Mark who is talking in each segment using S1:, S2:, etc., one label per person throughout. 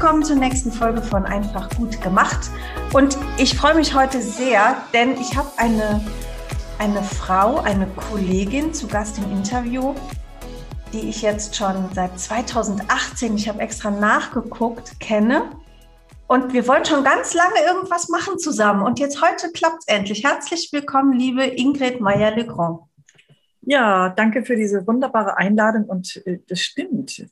S1: Willkommen zur nächsten Folge von Einfach gut gemacht. Und ich freue mich heute sehr, denn ich habe eine, eine Frau, eine Kollegin zu Gast im Interview, die ich jetzt schon seit 2018, ich habe extra nachgeguckt, kenne. Und wir wollen schon ganz lange irgendwas machen zusammen. Und jetzt heute klappt es endlich. Herzlich willkommen, liebe Ingrid Meyer-Legrand.
S2: Ja, danke für diese wunderbare Einladung. Und äh, das stimmt.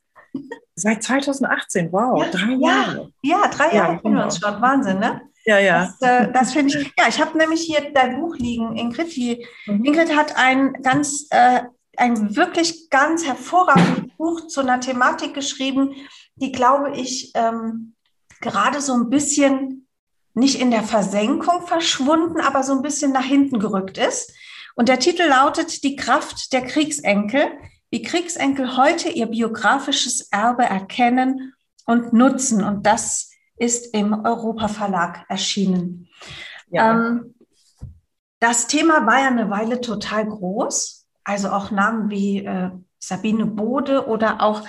S2: Seit 2018, wow,
S1: ja,
S2: drei
S1: Jahre. Ja, drei Jahre ja, kennen genau. wir uns schon. Wahnsinn, ne?
S2: Ja, ja.
S1: Das, äh, das finde ich. Ja, ich habe nämlich hier dein Buch liegen, Ingrid. Die, mhm. Ingrid hat ein ganz, äh, ein wirklich ganz hervorragendes Buch zu einer Thematik geschrieben, die, glaube ich, ähm, gerade so ein bisschen nicht in der Versenkung verschwunden, aber so ein bisschen nach hinten gerückt ist. Und der Titel lautet Die Kraft der Kriegsenkel wie Kriegsenkel heute ihr biografisches Erbe erkennen und nutzen. Und das ist im Europa Verlag erschienen. Ja. Ähm, das Thema war ja eine Weile total groß. Also auch Namen wie äh, Sabine Bode oder auch,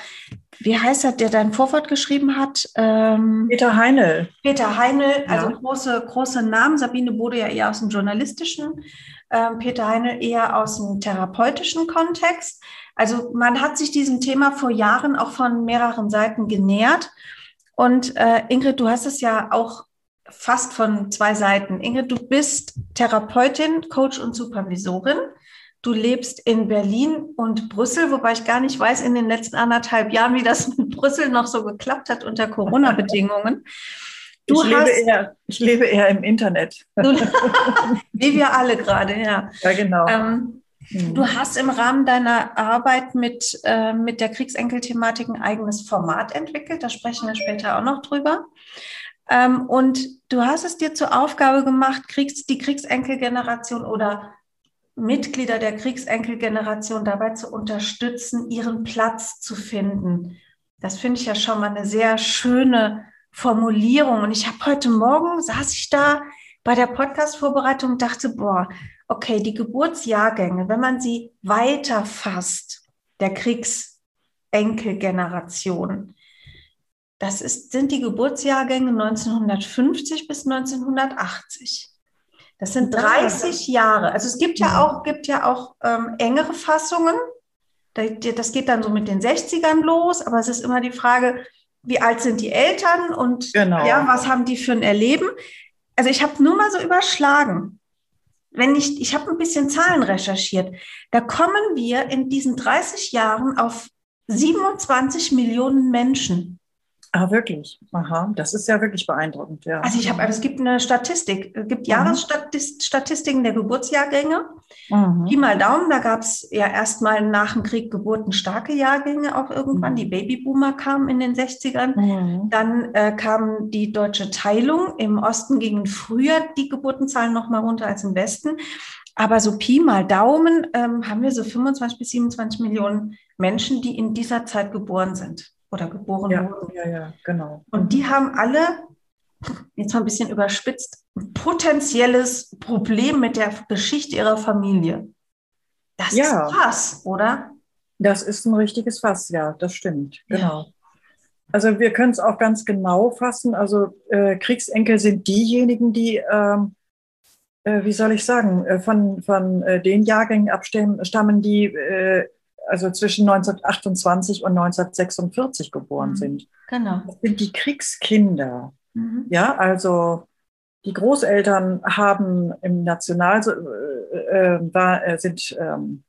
S1: wie heißt er, der dein Vorwort geschrieben hat?
S2: Ähm, Peter Heinel.
S1: Peter Heinel, also ja. große, große Namen. Sabine Bode ja eher aus dem journalistischen, ähm, Peter Heinel eher aus dem therapeutischen Kontext. Also man hat sich diesem Thema vor Jahren auch von mehreren Seiten genähert. Und äh, Ingrid, du hast es ja auch fast von zwei Seiten. Ingrid, du bist Therapeutin, Coach und Supervisorin. Du lebst in Berlin und Brüssel, wobei ich gar nicht weiß in den letzten anderthalb Jahren, wie das mit Brüssel noch so geklappt hat unter Corona-Bedingungen.
S2: Ich, lebe eher, ich lebe eher im Internet. Du,
S1: wie wir alle gerade, ja.
S2: Ja, genau. Ähm,
S1: Mhm. Du hast im Rahmen deiner Arbeit mit, äh, mit der Kriegsenkel-Thematik ein eigenes Format entwickelt. Da sprechen wir später auch noch drüber. Ähm, und du hast es dir zur Aufgabe gemacht, Kriegs-, die Kriegsenkelgeneration oder Mitglieder der Kriegsenkelgeneration dabei zu unterstützen, ihren Platz zu finden. Das finde ich ja schon mal eine sehr schöne Formulierung. Und ich habe heute Morgen, saß ich da bei der Podcast-Vorbereitung und dachte, boah, okay, die Geburtsjahrgänge, wenn man sie weiter fasst, der Kriegsenkelgeneration, das ist, sind die Geburtsjahrgänge 1950 bis 1980. Das sind 30 Jahre. Also es gibt ja auch, gibt ja auch ähm, engere Fassungen. Das geht dann so mit den 60ern los, aber es ist immer die Frage, wie alt sind die Eltern und genau. ja, was haben die für ein Erleben? Also ich habe nur mal so überschlagen wenn ich, ich habe ein bisschen Zahlen recherchiert, da kommen wir in diesen 30 Jahren auf 27 Millionen Menschen.
S2: Ah, wirklich? Aha, das ist ja wirklich beeindruckend, ja.
S1: Also ich habe, es gibt eine Statistik, es gibt mhm. Jahresstatistiken der Geburtsjahrgänge. Mhm. Pi mal Daumen, da gab es ja erstmal nach dem Krieg geburtenstarke Jahrgänge auch irgendwann. Mhm. Die Babyboomer kamen in den 60ern. Mhm. Dann äh, kam die deutsche Teilung. Im Osten gingen früher die Geburtenzahlen noch mal runter als im Westen. Aber so Pi mal Daumen ähm, haben wir so 25 bis 27 Millionen Menschen, die in dieser Zeit geboren sind oder geboren
S2: ja,
S1: wurden.
S2: Ja, ja, genau.
S1: Und die haben alle, jetzt mal ein bisschen überspitzt, ein potenzielles Problem mit der Geschichte ihrer Familie. Das ja. ist Fass, oder?
S2: Das ist ein richtiges Fass, ja, das stimmt, genau. Ja. Also wir können es auch ganz genau fassen. Also äh, Kriegsenkel sind diejenigen, die, ähm, äh, wie soll ich sagen, äh, von, von äh, den Jahrgängen abstammen, die äh, also zwischen 1928 und 1946 geboren mhm. sind.
S1: Genau.
S2: Das sind die Kriegskinder. Mhm. Ja, also die Großeltern haben im National äh, äh, war, äh, sind ähm,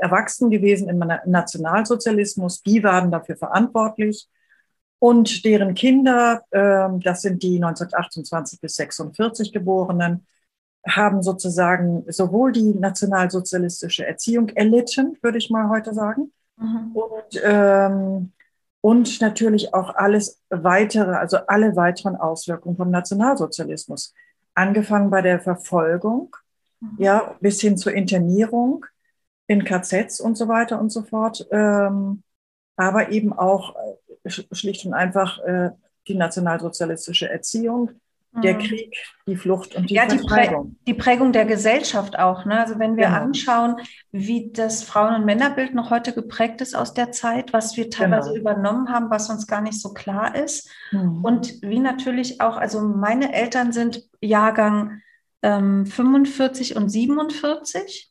S2: erwachsen gewesen im Nationalsozialismus. Die waren dafür verantwortlich. Und deren Kinder, äh, das sind die 1928 bis 46 Geborenen, haben sozusagen sowohl die nationalsozialistische Erziehung erlitten, würde ich mal heute sagen, mhm. und ähm, und natürlich auch alles weitere, also alle weiteren Auswirkungen vom Nationalsozialismus. Angefangen bei der Verfolgung, mhm. ja, bis hin zur Internierung in KZs und so weiter und so fort. Ähm, aber eben auch äh, schlicht und einfach äh, die nationalsozialistische Erziehung, der mhm. Krieg, die Flucht und die ja,
S1: die, Prä die Prägung der Gesellschaft auch. Ne? Also wenn wir genau. anschauen, wie das Frauen- und Männerbild noch heute geprägt ist aus der Zeit, was wir teilweise genau. übernommen haben, was uns gar nicht so klar ist. Mhm. Und wie natürlich auch, also meine Eltern sind Jahrgang ähm, 45 und 47.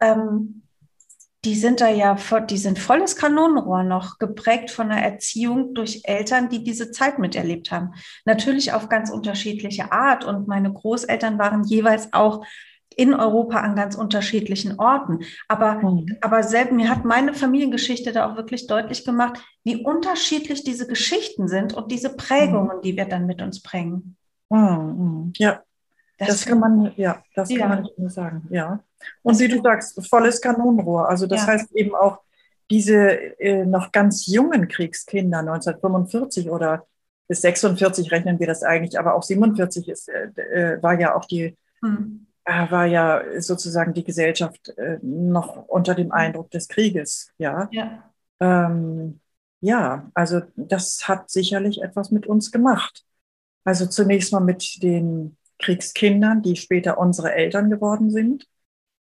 S1: Ähm, die sind da ja, die sind volles Kanonenrohr noch, geprägt von einer Erziehung durch Eltern, die diese Zeit miterlebt haben. Natürlich auf ganz unterschiedliche Art. Und meine Großeltern waren jeweils auch in Europa an ganz unterschiedlichen Orten. Aber, mhm. aber selbst, mir hat meine Familiengeschichte da auch wirklich deutlich gemacht, wie unterschiedlich diese Geschichten sind und diese Prägungen, mhm. die wir dann mit uns bringen.
S2: Mhm. Ja, das, das, kann man, ja, das ja. kann man nicht mehr sagen, ja. Und wie du sagst, volles Kanonenrohr. Also das ja. heißt eben auch, diese äh, noch ganz jungen Kriegskinder, 1945 oder bis 46 rechnen wir das eigentlich, aber auch 47 ist, äh, äh, war ja auch die, hm. äh, war ja sozusagen die Gesellschaft äh, noch unter dem Eindruck des Krieges, ja. Ja. Ähm, ja, also das hat sicherlich etwas mit uns gemacht. Also zunächst mal mit den Kriegskindern, die später unsere Eltern geworden sind.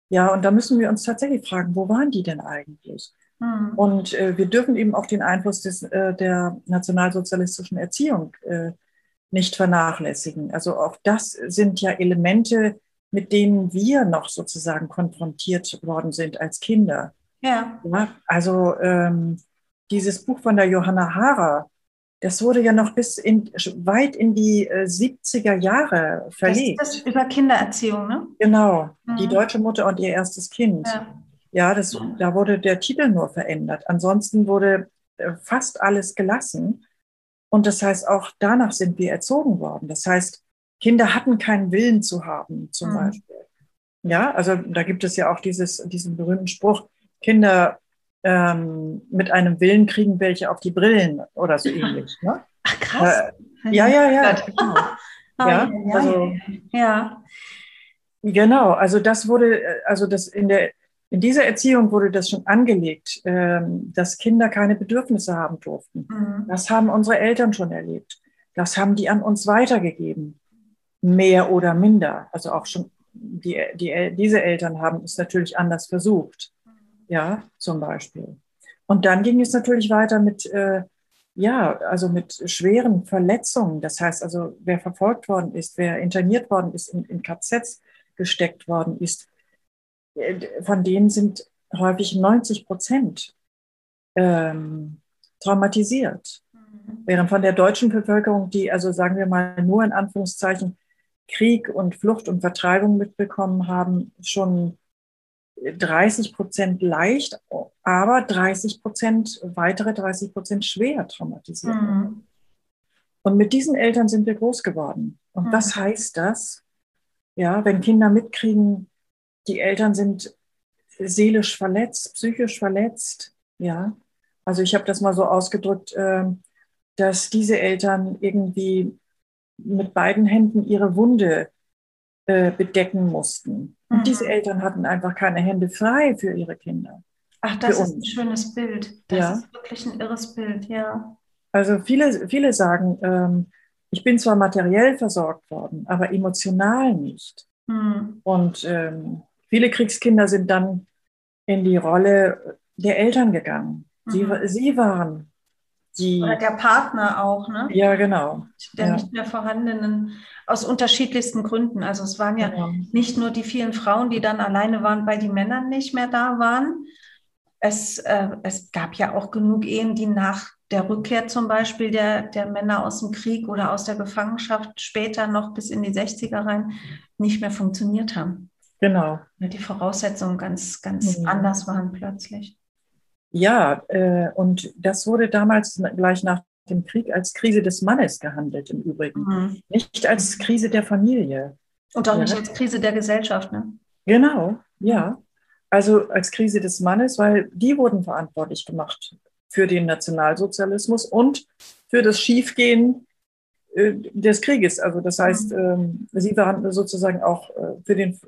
S2: Ja, und da müssen wir uns tatsächlich fragen, wo waren die denn eigentlich? Mhm. Und äh, wir dürfen eben auch den Einfluss des, äh, der nationalsozialistischen Erziehung äh, nicht vernachlässigen. Also auch das sind ja Elemente, mit denen wir noch sozusagen konfrontiert worden sind als Kinder. Ja. ja also ähm, dieses Buch von der Johanna Hara, das wurde ja noch bis in, weit in die äh, 70er Jahre verlegt.
S1: Das ist das über Kindererziehung, ne?
S2: Genau, mhm. die deutsche Mutter und ihr erstes Kind. Ja, ja das, da wurde der Titel nur verändert. Ansonsten wurde äh, fast alles gelassen. Und das heißt, auch danach sind wir erzogen worden. Das heißt, Kinder hatten keinen Willen zu haben, zum mhm. Beispiel. Ja, also da gibt es ja auch dieses, diesen berühmten Spruch, Kinder ähm, mit einem Willen kriegen welche auf die Brillen oder so ähnlich. Ne?
S1: Ach krass.
S2: Äh, ja, ja, ja. Genau. ja, also, ja. Genau, also das wurde, also das in der, in dieser Erziehung wurde das schon angelegt, ähm, dass Kinder keine Bedürfnisse haben durften. Mhm. Das haben unsere Eltern schon erlebt. Das haben die an uns weitergegeben. Mehr oder minder. Also auch schon die, die, diese Eltern haben es natürlich anders versucht ja, zum Beispiel. Und dann ging es natürlich weiter mit, äh, ja, also mit schweren Verletzungen. Das heißt also, wer verfolgt worden ist, wer interniert worden ist, in, in KZs gesteckt worden ist, äh, von denen sind häufig 90 Prozent ähm, traumatisiert. Mhm. Während von der deutschen Bevölkerung, die also sagen wir mal nur in Anführungszeichen Krieg und Flucht und Vertreibung mitbekommen haben, schon 30 Prozent leicht, aber 30 Prozent, weitere 30 Prozent schwer traumatisiert. Mhm. Und mit diesen Eltern sind wir groß geworden. Und mhm. was heißt das? Ja, wenn Kinder mitkriegen, die Eltern sind seelisch verletzt, psychisch verletzt, ja. Also ich habe das mal so ausgedrückt, ähm, dass diese Eltern irgendwie mit beiden Händen ihre Wunde äh, bedecken mussten. Und mhm. diese Eltern hatten einfach keine Hände frei für ihre Kinder.
S1: Ach, das ist ein schönes Bild. Das ja. ist wirklich ein irres Bild, ja.
S2: Also viele, viele sagen, ähm, ich bin zwar materiell versorgt worden, aber emotional nicht. Mhm. Und ähm, viele Kriegskinder sind dann in die Rolle der Eltern gegangen. Sie, mhm. sie waren die.
S1: Oder der Partner auch, ne?
S2: Ja, genau.
S1: Der
S2: ja.
S1: nicht mehr vorhandenen aus unterschiedlichsten Gründen. Also es waren ja, ja nicht nur die vielen Frauen, die dann alleine waren, weil die Männer nicht mehr da waren. Es, äh, es gab ja auch genug Ehen, die nach der Rückkehr zum Beispiel der, der Männer aus dem Krieg oder aus der Gefangenschaft später noch bis in die 60er rein nicht mehr funktioniert haben.
S2: Genau.
S1: Weil die Voraussetzungen ganz, ganz mhm. anders waren plötzlich.
S2: Ja, äh, und das wurde damals gleich nach dem Krieg als Krise des Mannes gehandelt, im Übrigen. Mhm. Nicht als Krise der Familie.
S1: Und auch ja. nicht als Krise der Gesellschaft, ne?
S2: Genau, ja. Also als Krise des Mannes, weil die wurden verantwortlich gemacht für den Nationalsozialismus und für das Schiefgehen äh, des Krieges. Also das heißt, mhm. ähm, sie waren sozusagen auch äh, für, den,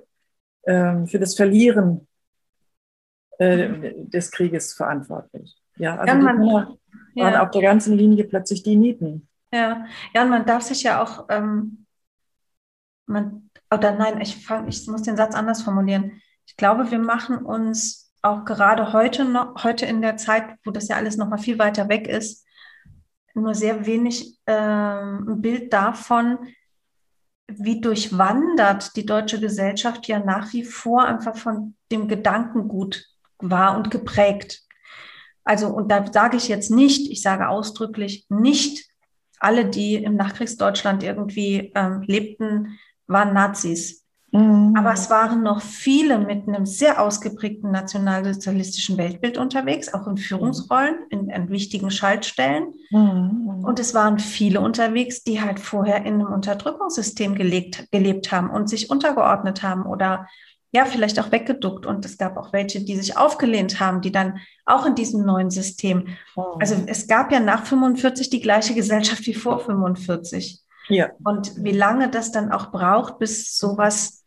S2: ähm, für das Verlieren äh, mhm. des Krieges verantwortlich. Ja, also ja, man, die Männer waren ja. auf der ganzen Linie plötzlich die Nieten.
S1: Ja, ja und man darf sich ja auch, ähm, man, oder nein, ich, fang, ich muss den Satz anders formulieren. Ich glaube, wir machen uns auch gerade heute noch, heute in der Zeit, wo das ja alles noch mal viel weiter weg ist, nur sehr wenig ähm, ein Bild davon, wie durchwandert die deutsche Gesellschaft ja nach wie vor einfach von dem Gedankengut war und geprägt. Also, und da sage ich jetzt nicht, ich sage ausdrücklich nicht, alle, die im Nachkriegsdeutschland irgendwie ähm, lebten, waren Nazis. Mhm. Aber es waren noch viele mit einem sehr ausgeprägten nationalsozialistischen Weltbild unterwegs, auch in Führungsrollen, in, in wichtigen Schaltstellen. Mhm. Und es waren viele unterwegs, die halt vorher in einem Unterdrückungssystem gelebt, gelebt haben und sich untergeordnet haben oder ja, vielleicht auch weggeduckt. Und es gab auch welche, die sich aufgelehnt haben, die dann auch in diesem neuen System. Oh. Also es gab ja nach 45 die gleiche Gesellschaft wie vor 45. Ja. Und wie lange das dann auch braucht, bis sowas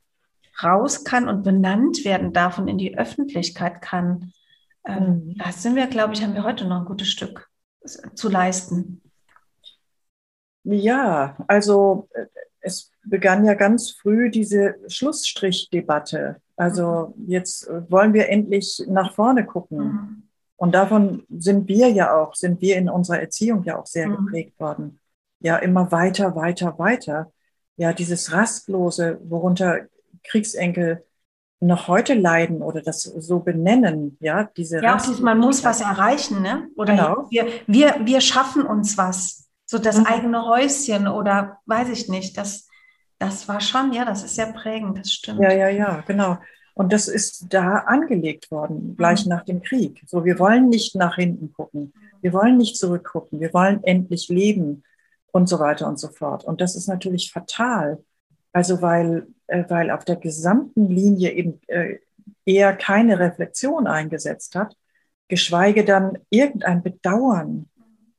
S1: raus kann und benannt werden darf und in die Öffentlichkeit kann, ähm, mhm. da sind wir, glaube ich, haben wir heute noch ein gutes Stück zu leisten.
S2: Ja, also äh, es begann ja ganz früh diese Schlussstrichdebatte. Also mhm. jetzt wollen wir endlich nach vorne gucken. Mhm. Und davon sind wir ja auch, sind wir in unserer Erziehung ja auch sehr mhm. geprägt worden. Ja, immer weiter, weiter, weiter. Ja, dieses Rastlose, worunter Kriegsenkel noch heute leiden oder das so benennen, ja, diese
S1: Ja, auch man muss was erreichen, ne? Oder genau. wir, wir, wir schaffen uns was, so das mhm. eigene Häuschen oder weiß ich nicht, das, das war schon, ja, das ist sehr prägend, das stimmt.
S2: Ja, ja, ja, genau. Und das ist da angelegt worden, gleich mhm. nach dem Krieg. So, wir wollen nicht nach hinten gucken, wir wollen nicht zurückgucken, wir wollen endlich leben und so weiter und so fort. Und das ist natürlich fatal. Also weil, äh, weil auf der gesamten Linie eben äh, eher keine Reflexion eingesetzt hat, geschweige dann irgendein Bedauern,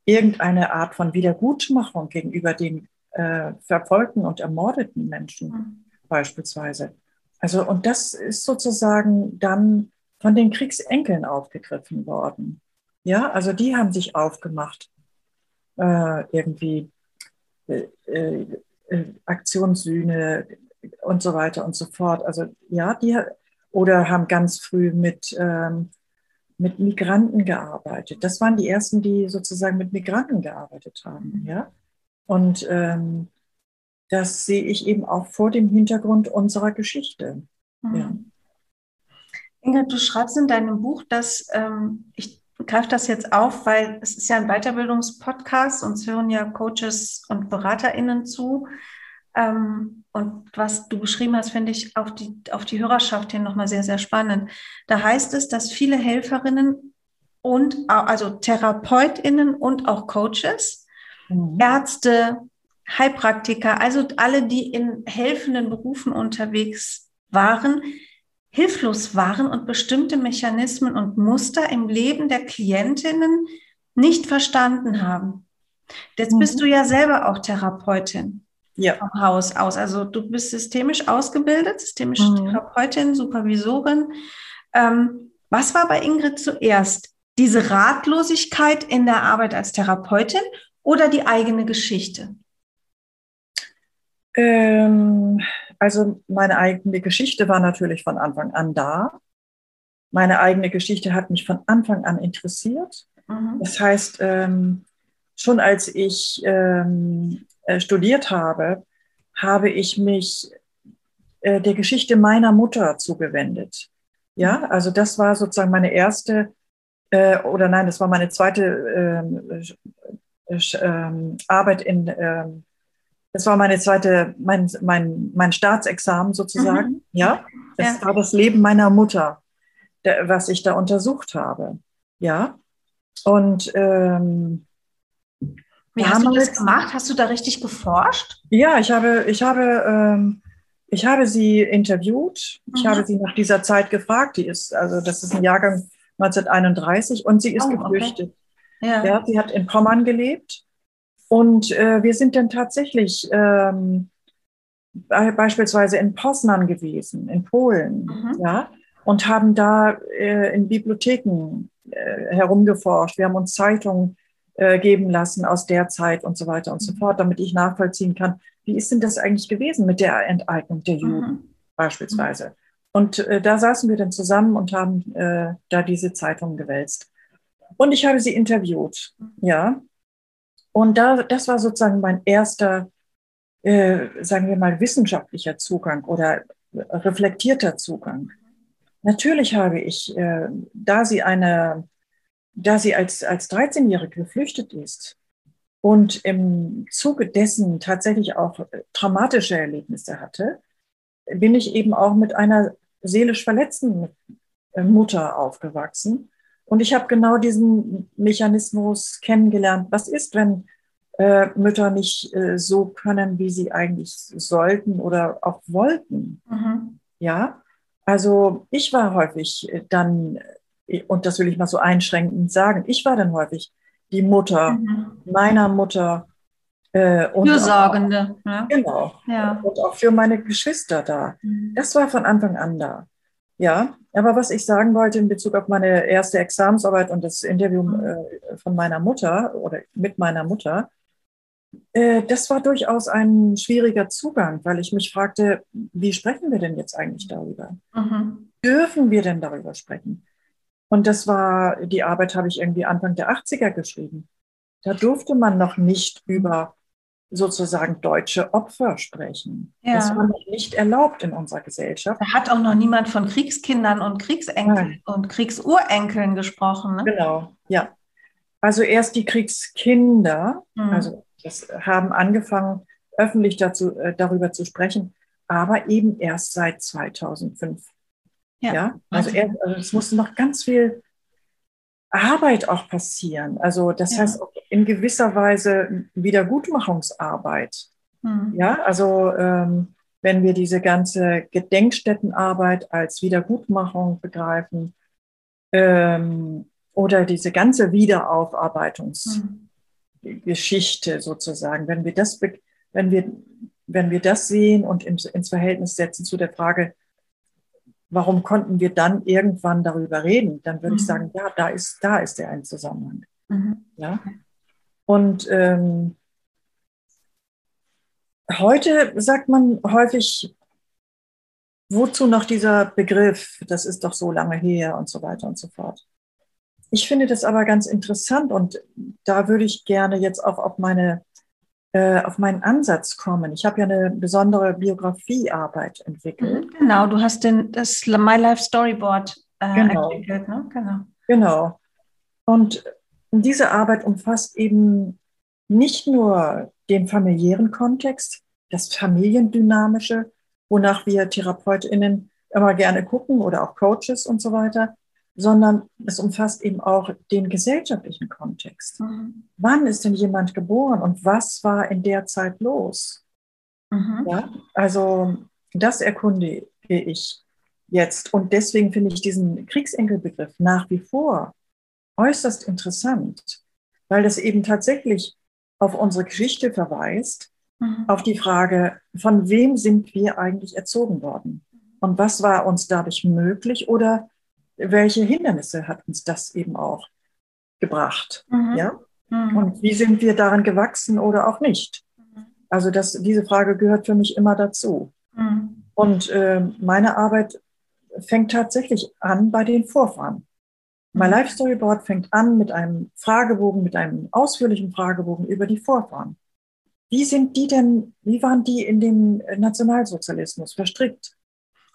S2: irgendeine Art von Wiedergutmachung gegenüber den äh, verfolgten und ermordeten Menschen mhm. beispielsweise. Also, und das ist sozusagen dann von den Kriegsenkeln aufgegriffen worden. Ja, also die haben sich aufgemacht, äh, irgendwie äh, äh äh, Aktionssühne und so weiter und so fort. Also ja, die oder haben ganz früh mit, ähm, mit Migranten gearbeitet. Das waren die ersten, die sozusagen mit Migranten gearbeitet haben. Ja? Und ähm, das sehe ich eben auch vor dem Hintergrund unserer Geschichte. Mhm. Ja.
S1: Ingrid, du schreibst in deinem Buch, dass ähm, ich greife das jetzt auf, weil es ist ja ein Weiterbildungspodcast, uns hören ja Coaches und BeraterInnen zu. Ähm, und was du beschrieben hast, finde ich auf die, auf die Hörerschaft hin nochmal sehr, sehr spannend. Da heißt es, dass viele Helferinnen und also TherapeutInnen und auch Coaches, mhm. Ärzte, Heilpraktiker, also alle, die in helfenden Berufen unterwegs waren, hilflos waren und bestimmte Mechanismen und Muster im Leben der Klientinnen nicht verstanden haben. Jetzt mhm. bist du ja selber auch Therapeutin ja. vom Haus aus. Also du bist systemisch ausgebildet, systemische mhm. Therapeutin, Supervisorin. Ähm, was war bei Ingrid zuerst? Diese Ratlosigkeit in der Arbeit als Therapeutin oder die eigene Geschichte?
S2: Ähm, also meine eigene Geschichte war natürlich von Anfang an da. Meine eigene Geschichte hat mich von Anfang an interessiert. Mhm. Das heißt, ähm, schon als ich ähm, äh, studiert habe, habe ich mich äh, der Geschichte meiner Mutter zugewendet. Ja, also das war sozusagen meine erste, äh, oder nein, das war meine zweite ähm, äh, ähm, Arbeit in ähm, das war meine zweite, mein, mein, mein Staatsexamen sozusagen. Mhm. Ja, das ja. war das Leben meiner Mutter, der, was ich da untersucht habe. Ja, und ähm,
S1: wie hast du das gemacht? Hast du da richtig geforscht?
S2: Ja, ich habe, ich habe, ähm, ich habe sie interviewt. Ich mhm. habe sie nach dieser Zeit gefragt. Die ist, also das ist ein Jahrgang 1931 und sie ist oh, geflüchtet. Okay. Ja. ja sie hat in Pommern gelebt. Und äh, wir sind dann tatsächlich ähm, beispielsweise in Poznan gewesen, in Polen, mhm. ja, und haben da äh, in Bibliotheken äh, herumgeforscht. Wir haben uns Zeitungen äh, geben lassen aus der Zeit und so weiter und so mhm. fort, damit ich nachvollziehen kann, wie ist denn das eigentlich gewesen mit der Enteignung der Juden mhm. beispielsweise. Und äh, da saßen wir dann zusammen und haben äh, da diese Zeitungen gewälzt. Und ich habe sie interviewt, mhm. ja. Und da, das war sozusagen mein erster äh, sagen wir mal, wissenschaftlicher Zugang oder reflektierter Zugang. Natürlich habe ich, äh, da sie eine, da sie als, als 13-Jährige geflüchtet ist und im Zuge dessen tatsächlich auch traumatische Erlebnisse hatte, bin ich eben auch mit einer seelisch verletzten äh, Mutter aufgewachsen. Und ich habe genau diesen Mechanismus kennengelernt. Was ist, wenn äh, Mütter nicht äh, so können, wie sie eigentlich sollten oder auch wollten. Mhm. Ja, also ich war häufig dann, äh, und das will ich mal so einschränkend sagen, ich war dann häufig die Mutter mhm. meiner Mutter.
S1: Äh, und Fürsorgende.
S2: Auch, ja. Genau. Ja. Und auch für meine Geschwister da. Mhm. Das war von Anfang an da. Ja, aber was ich sagen wollte in Bezug auf meine erste Examensarbeit und das Interview mhm. äh, von meiner Mutter oder mit meiner Mutter, äh, das war durchaus ein schwieriger Zugang, weil ich mich fragte, wie sprechen wir denn jetzt eigentlich darüber? Mhm. Dürfen wir denn darüber sprechen? Und das war, die Arbeit habe ich irgendwie Anfang der 80er geschrieben. Da durfte man noch nicht über sozusagen deutsche Opfer sprechen. Ja. Das war noch nicht erlaubt in unserer Gesellschaft.
S1: Da hat auch noch niemand von Kriegskindern und Kriegsenkeln und Kriegsurenkeln gesprochen.
S2: Ne? Genau, ja. Also erst die Kriegskinder, mhm. also das haben angefangen, öffentlich dazu, äh, darüber zu sprechen, aber eben erst seit 2005. Ja, ja? Also, erst, also es musste noch ganz viel Arbeit auch passieren. Also das ja. heißt in gewisser Weise Wiedergutmachungsarbeit. Mhm. Ja, also ähm, wenn wir diese ganze Gedenkstättenarbeit als Wiedergutmachung begreifen ähm, oder diese ganze Wiederaufarbeitungs- mhm. Sozusagen. Wenn wir das, wenn wir, wenn wir das sehen und ins, ins Verhältnis setzen zu der Frage, warum konnten wir dann irgendwann darüber reden, dann würde mhm. ich sagen, ja, da ist, da ist der ein Zusammenhang. Mhm. Ja. Und ähm, heute sagt man häufig, wozu noch dieser Begriff, das ist doch so lange her und so weiter und so fort. Ich finde das aber ganz interessant und da würde ich gerne jetzt auch auf meine äh, auf meinen Ansatz kommen. Ich habe ja eine besondere Biografiearbeit entwickelt.
S1: Mhm, genau, du hast den, das My Life Storyboard äh, genau. entwickelt. Ne?
S2: Genau. genau. Und diese Arbeit umfasst eben nicht nur den familiären Kontext, das familiendynamische, wonach wir TherapeutInnen immer gerne gucken oder auch Coaches und so weiter, sondern es umfasst eben auch den gesellschaftlichen Kontext. Mhm. Wann ist denn jemand geboren und was war in der Zeit los? Mhm. Ja, also das erkunde ich jetzt und deswegen finde ich diesen Kriegsenkelbegriff nach wie vor äußerst interessant, weil das eben tatsächlich auf unsere Geschichte verweist, mhm. auf die Frage, von wem sind wir eigentlich erzogen worden und was war uns dadurch möglich oder welche Hindernisse hat uns das eben auch gebracht? Mhm. Ja? Mhm. Und wie sind wir daran gewachsen oder auch nicht? Mhm. Also das, diese Frage gehört für mich immer dazu. Mhm. Und äh, meine Arbeit fängt tatsächlich an bei den Vorfahren. Mein mhm. Life Storyboard fängt an mit einem Fragebogen, mit einem ausführlichen Fragebogen über die Vorfahren. Wie sind die denn, wie waren die in den Nationalsozialismus verstrickt?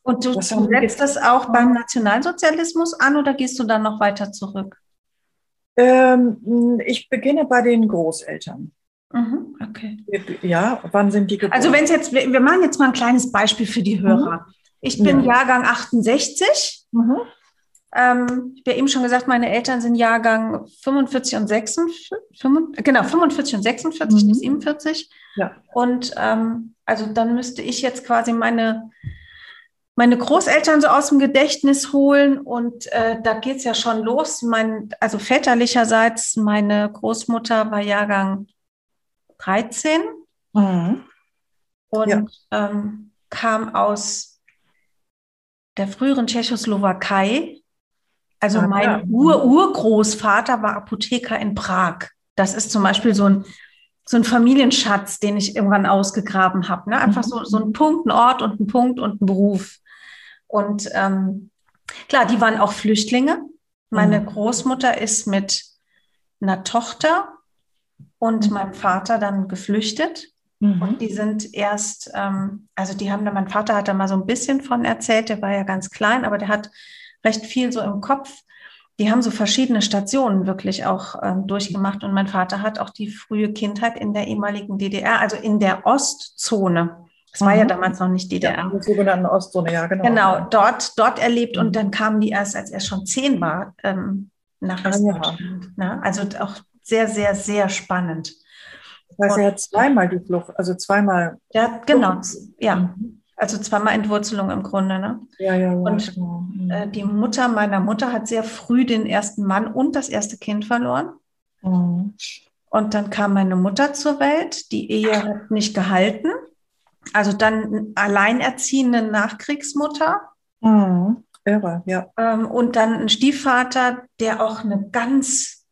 S1: Und du setzt das auch beim Nationalsozialismus an oder gehst du dann noch weiter zurück?
S2: Ähm, ich beginne bei den Großeltern.
S1: Mhm, okay.
S2: Ja, wann sind die
S1: geboren? Also wenn es jetzt, wir machen jetzt mal ein kleines Beispiel für die Hörer. Mhm. Ich bin ja. Jahrgang 68. Mhm. Ähm, ich habe ja eben schon gesagt, meine Eltern sind Jahrgang 45 und 46, 45, genau, 45 und 46 mhm. 47. Ja. Und ähm, also dann müsste ich jetzt quasi meine meine Großeltern so aus dem Gedächtnis holen und äh, da geht es ja schon los. Mein, also väterlicherseits, meine Großmutter war Jahrgang 13 mhm. und ja. ähm, kam aus der früheren Tschechoslowakei. Also ah, mein ja. Ur-Urgroßvater war Apotheker in Prag. Das ist zum Beispiel so ein so ein Familienschatz, den ich irgendwann ausgegraben habe. Ne? Einfach so, so ein Punkt, ein Ort und ein Punkt und ein Beruf. Und ähm, klar, die waren auch Flüchtlinge. Meine mhm. Großmutter ist mit einer Tochter und mhm. meinem Vater dann geflüchtet. Mhm. Und die sind erst, ähm, also die haben da, mein Vater hat da mal so ein bisschen von erzählt, der war ja ganz klein, aber der hat recht viel so im Kopf. Die haben so verschiedene Stationen wirklich auch ähm, durchgemacht. Und mein Vater hat auch die frühe Kindheit in der ehemaligen DDR, also in der Ostzone das war mhm. ja damals noch nicht DDR. Ja,
S2: die sogenannten Ostzone, ja,
S1: genau. Genau, dort, dort erlebt und mhm. dann kamen die erst, als er schon zehn war, ähm, nach Westdeutschland. Ja. Ne? Also auch sehr, sehr, sehr spannend.
S2: Das heißt, und, er hat zweimal die Flucht, also zweimal.
S1: Ja, genau, ja. Mhm. Also zweimal Entwurzelung im Grunde. Ne?
S2: Ja, ja, ja.
S1: Und genau. Mhm. äh, die Mutter meiner Mutter hat sehr früh den ersten Mann und das erste Kind verloren. Mhm. Und dann kam meine Mutter zur Welt. Die Ehe hat nicht gehalten. Also dann alleinerziehende Nachkriegsmutter.
S2: Mhm. Irre, ja.
S1: Ähm, und dann ein Stiefvater, der auch eine ganz,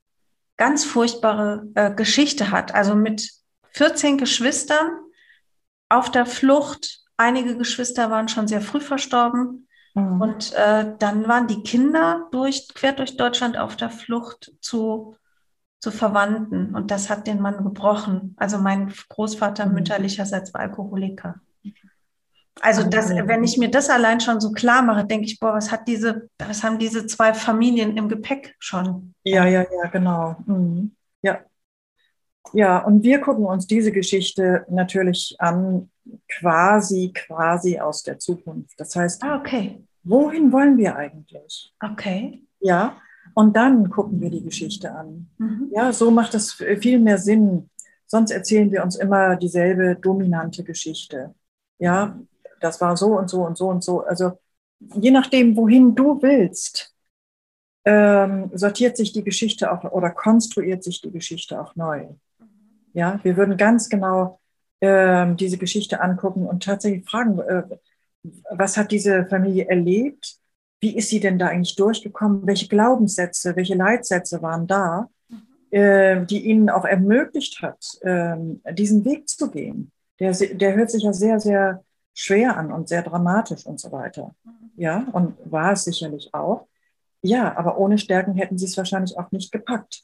S1: ganz furchtbare äh, Geschichte hat. Also mit 14 Geschwistern auf der Flucht. Einige Geschwister waren schon sehr früh verstorben. Mhm. Und äh, dann waren die Kinder durch, quer durch Deutschland auf der Flucht zu zu Verwandten. Und das hat den Mann gebrochen. Also mein Großvater mhm. mütterlicherseits war Alkoholiker. Also das, wenn ich mir das allein schon so klar mache, denke ich, boah, was hat diese, was haben diese zwei Familien im Gepäck schon?
S2: Ja, ja, ja, genau. Mhm. Ja. Ja, und wir gucken uns diese Geschichte natürlich an, quasi, quasi aus der Zukunft. Das heißt,
S1: ah, okay.
S2: wohin wollen wir eigentlich?
S1: Okay.
S2: Ja, und dann gucken wir die Geschichte an. Mhm. Ja, so macht es viel mehr Sinn. Sonst erzählen wir uns immer dieselbe dominante Geschichte. Ja, das war so und so und so und so. Also je nachdem, wohin du willst, ähm, sortiert sich die Geschichte auch oder konstruiert sich die Geschichte auch neu. Ja, wir würden ganz genau ähm, diese Geschichte angucken und tatsächlich fragen, äh, was hat diese Familie erlebt? Wie ist sie denn da eigentlich durchgekommen? Welche Glaubenssätze, welche Leitsätze waren da, äh, die ihnen auch ermöglicht hat, äh, diesen Weg zu gehen? Der, der hört sich ja sehr, sehr schwer an und sehr dramatisch und so weiter. Ja, und war es sicherlich auch. Ja, aber ohne Stärken hätten sie es wahrscheinlich auch nicht gepackt.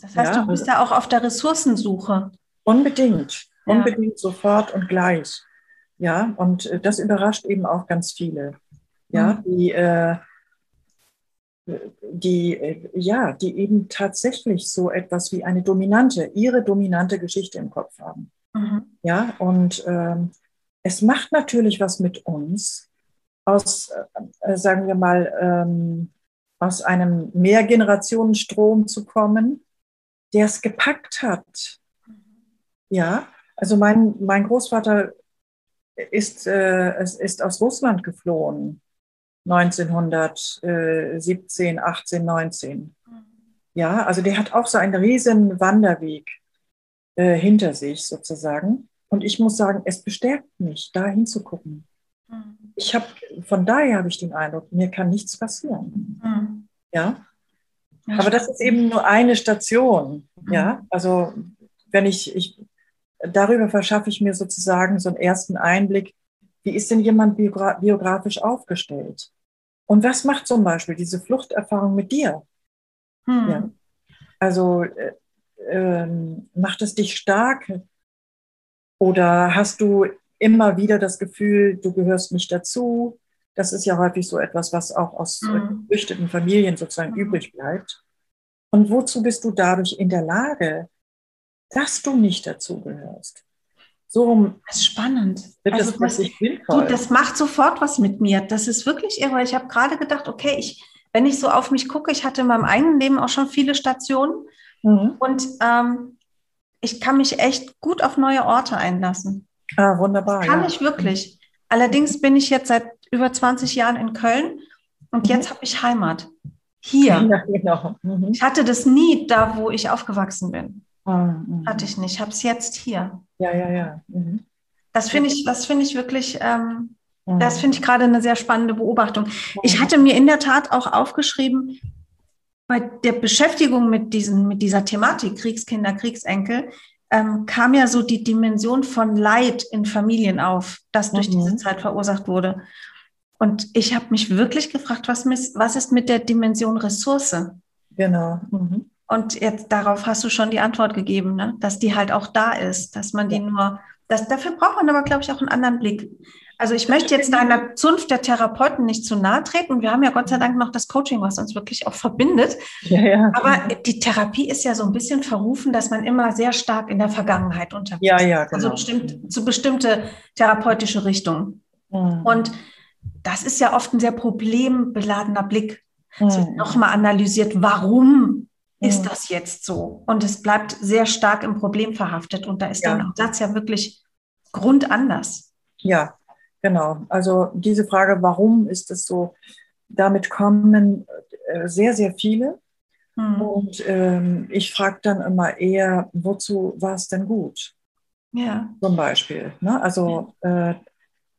S1: Das heißt, ja, du bist ja auch auf der Ressourcensuche.
S2: Unbedingt, unbedingt ja. sofort und gleich. Ja, und äh, das überrascht eben auch ganz viele ja, mhm. die, äh, die, äh, ja, die eben tatsächlich so etwas wie eine dominante, ihre dominante Geschichte im Kopf haben. Mhm. Ja, und ähm, es macht natürlich was mit uns, aus, äh, sagen wir mal, ähm, aus einem Mehrgenerationenstrom zu kommen, der es gepackt hat. Ja, also mein, mein Großvater ist, äh, ist aus Russland geflohen 1917, 18, 19. Ja, also der hat auch so einen riesen Wanderweg äh, hinter sich sozusagen. Und ich muss sagen, es bestärkt mich, da hinzugucken. Mhm. Ich habe, von daher habe ich den Eindruck, mir kann nichts passieren. Mhm. Ja. ja. Aber das ist eben nur eine Station. Mhm. Ja. Also, wenn ich, ich, darüber verschaffe ich mir sozusagen so einen ersten Einblick, wie ist denn jemand biografisch aufgestellt? Und was macht zum Beispiel diese Fluchterfahrung mit dir? Hm. Ja. Also äh, äh, macht es dich stark? Oder hast du immer wieder das Gefühl, du gehörst nicht dazu? Das ist ja häufig so etwas, was auch aus hm. geflüchteten Familien sozusagen hm. übrig bleibt. Und wozu bist du dadurch in der Lage, dass du nicht dazugehörst?
S1: So das ist spannend. Wird also das, das, du, das macht sofort was mit mir. Das ist wirklich irre. Ich habe gerade gedacht, okay, ich, wenn ich so auf mich gucke, ich hatte in meinem eigenen Leben auch schon viele Stationen mhm. und ähm, ich kann mich echt gut auf neue Orte einlassen.
S2: Ah, wunderbar.
S1: Das kann ja. ich wirklich. Allerdings bin ich jetzt seit über 20 Jahren in Köln und mhm. jetzt habe ich Heimat. Hier. Ja, genau. Mhm. Ich hatte das nie da, wo ich aufgewachsen bin. Mhm. Hatte ich nicht. Ich habe es jetzt hier.
S2: Ja, ja, ja. Mhm.
S1: Das finde ich, das finde ich wirklich, ähm, das finde ich gerade eine sehr spannende Beobachtung. Ich hatte mir in der Tat auch aufgeschrieben, bei der Beschäftigung mit, diesen, mit dieser Thematik Kriegskinder, Kriegsenkel, ähm, kam ja so die Dimension von Leid in Familien auf, das durch mhm. diese Zeit verursacht wurde. Und ich habe mich wirklich gefragt, was, was ist mit der Dimension Ressource?
S2: Genau. Mhm.
S1: Und jetzt darauf hast du schon die Antwort gegeben, ne? dass die halt auch da ist, dass man die ja. nur, das, dafür braucht man aber, glaube ich, auch einen anderen Blick. Also ich möchte jetzt deiner Zunft der Therapeuten nicht zu nahe treten. Wir haben ja Gott sei Dank noch das Coaching, was uns wirklich auch verbindet. Ja, ja. Aber die Therapie ist ja so ein bisschen verrufen, dass man immer sehr stark in der Vergangenheit unterwegs ist.
S2: Ja, ja,
S1: genau. Also bestimmt, zu bestimmte therapeutische Richtungen. Mhm. Und das ist ja oft ein sehr problembeladener Blick. Mhm. Wird nochmal analysiert, warum ist mhm. das jetzt so? Und es bleibt sehr stark im Problem verhaftet. Und da ist ja. der Satz ja wirklich grundanders.
S2: Ja, genau. Also diese Frage, warum ist es so, damit kommen äh, sehr, sehr viele. Mhm. Und ähm, ich frage dann immer eher, wozu war es denn gut? Ja. Zum Beispiel. Ne? Also, äh,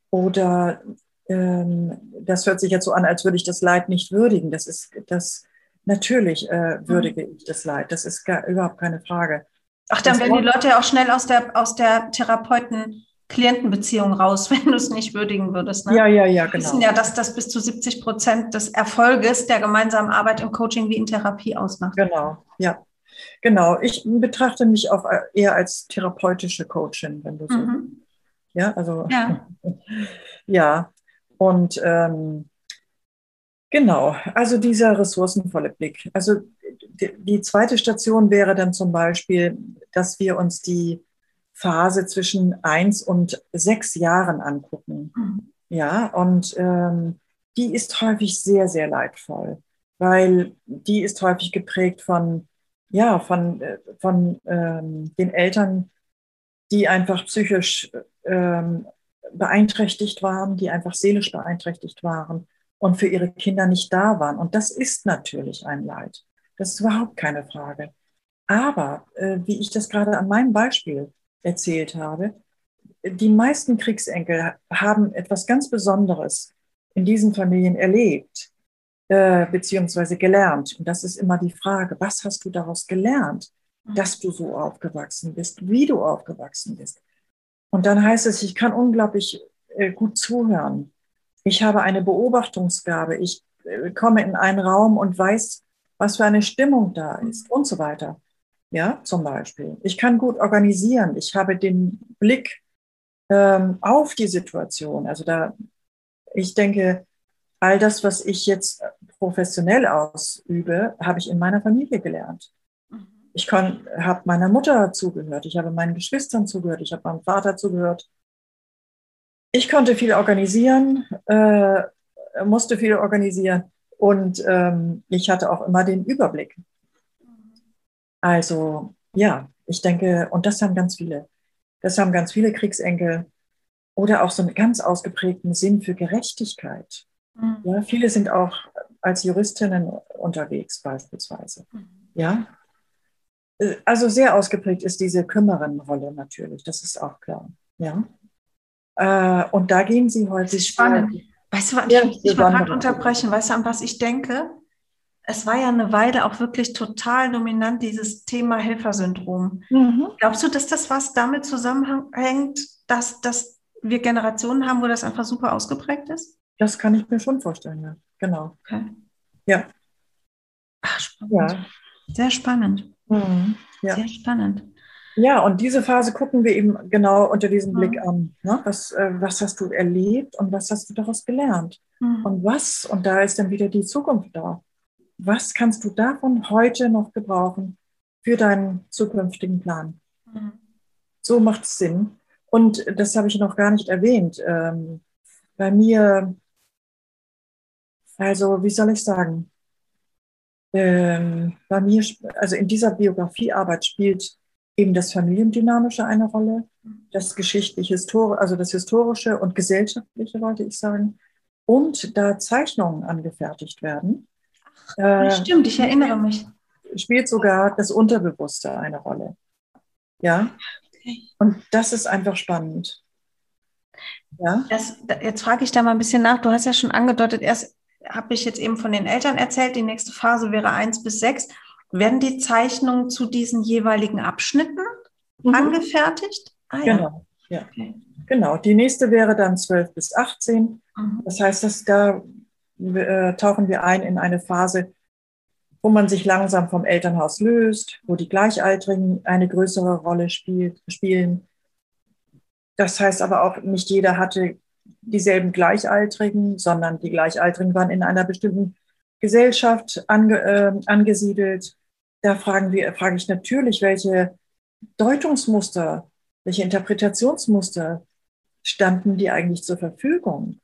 S2: oder ähm, das hört sich jetzt so an, als würde ich das Leid nicht würdigen. Das ist, das, natürlich äh, mhm. würdige ich das Leid. Das ist gar, überhaupt keine Frage.
S1: Ach, dann das werden die Leute ja auch schnell aus der, aus der Therapeuten- Klientenbeziehung raus, wenn du es nicht würdigen würdest.
S2: Ne? Ja, ja, ja, genau.
S1: Wir wissen ja, dass das bis zu 70 Prozent des Erfolges der gemeinsamen Arbeit im Coaching wie in Therapie ausmacht.
S2: Genau, ja. Genau. Ich betrachte mich auch eher als therapeutische Coachin, wenn du so. Mhm. Ja, also. Ja. ja. Und ähm, genau, also dieser ressourcenvolle Blick. Also die, zweite Station wäre dann zum Beispiel, dass wir uns die Phase zwischen eins und sechs Jahren angucken. Mhm. Ja, und ähm, die ist häufig sehr, sehr leidvoll, weil die ist häufig geprägt von, ja, von, äh, von ähm, den Eltern, die einfach psychisch ähm, beeinträchtigt waren, die einfach seelisch beeinträchtigt waren und für ihre Kinder nicht da waren. Und das ist natürlich ein Leid. Das ist überhaupt keine Frage. Aber äh, wie ich das gerade an meinem Beispiel erzählt habe, die meisten Kriegsenkel haben etwas ganz Besonderes in diesen Familien erlebt, äh, beziehungsweise gelernt. Und das ist immer die Frage, was hast du daraus gelernt, dass du so aufgewachsen bist, wie du aufgewachsen bist? Und dann heißt es, ich kann unglaublich äh, gut zuhören. Ich habe eine Beobachtungsgabe. Ich äh, komme in einen Raum und weiß, was für eine Stimmung da ist und so weiter. Ja, zum Beispiel. Ich kann gut organisieren. Ich habe den Blick ähm, auf die Situation. Also da, ich denke, all das, was ich jetzt professionell ausübe, habe ich in meiner Familie gelernt. Ich habe meiner Mutter zugehört, ich habe meinen Geschwistern zugehört, ich habe meinem Vater zugehört. Ich konnte viel organisieren, äh, musste viel organisieren und ähm, ich hatte auch immer den Überblick. Also ja, ich denke, und das haben ganz viele. Das haben ganz viele Kriegsenkel oder auch so einen ganz ausgeprägten Sinn für Gerechtigkeit. Mhm. Ja, viele sind auch als Juristinnen unterwegs beispielsweise. Mhm. Ja, also sehr ausgeprägt ist diese Kümmerinnenrolle natürlich, das ist auch klar. Ja. Äh, und da gehen sie häufig.
S1: Spannend. Weißt du, was, ich, ich mal gerade unterbrechen, weißt du, an was ich denke? Es war ja eine Weile auch wirklich total dominant, dieses Thema Helfersyndrom. Mhm. Glaubst du, dass das was damit zusammenhängt, dass, dass wir Generationen haben, wo das einfach super ausgeprägt ist?
S2: Das kann ich mir schon vorstellen, ja. Genau. Okay. Ja.
S1: Ach, spannend. Ja. Sehr spannend. Mhm. Ja. Sehr spannend.
S2: Ja, und diese Phase gucken wir eben genau unter diesem mhm. Blick an. Ne? Was, äh, was hast du erlebt und was hast du daraus gelernt? Mhm. Und was, und da ist dann wieder die Zukunft da. Was kannst du davon heute noch gebrauchen für deinen zukünftigen Plan? Mhm. So macht es Sinn. Und das habe ich noch gar nicht erwähnt. Ähm, bei mir, also wie soll ich sagen, ähm, bei mir, also in dieser Biografiearbeit spielt eben das Familiendynamische eine Rolle, das geschichtliche, also das historische und gesellschaftliche, wollte ich sagen. Und da Zeichnungen angefertigt werden.
S1: Ach, äh, stimmt, ich erinnere mich.
S2: Spielt sogar das Unterbewusste eine Rolle. Ja. Und das ist einfach spannend.
S1: Ja. Das, jetzt frage ich da mal ein bisschen nach. Du hast ja schon angedeutet, erst habe ich jetzt eben von den Eltern erzählt, die nächste Phase wäre eins bis sechs. Werden die Zeichnungen zu diesen jeweiligen Abschnitten mhm. angefertigt?
S2: Ah, ja. Genau, ja. Okay. Genau, die nächste wäre dann 12 bis 18. Mhm. Das heißt, dass da äh, tauchen wir ein in eine Phase, wo man sich langsam vom Elternhaus löst, wo die Gleichaltrigen eine größere Rolle spielt, spielen. Das heißt aber auch, nicht jeder hatte dieselben Gleichaltrigen, sondern die Gleichaltrigen waren in einer bestimmten Gesellschaft ange, äh, angesiedelt. Da fragen wir, frage ich natürlich, welche Deutungsmuster, welche Interpretationsmuster standen die eigentlich zur Verfügung?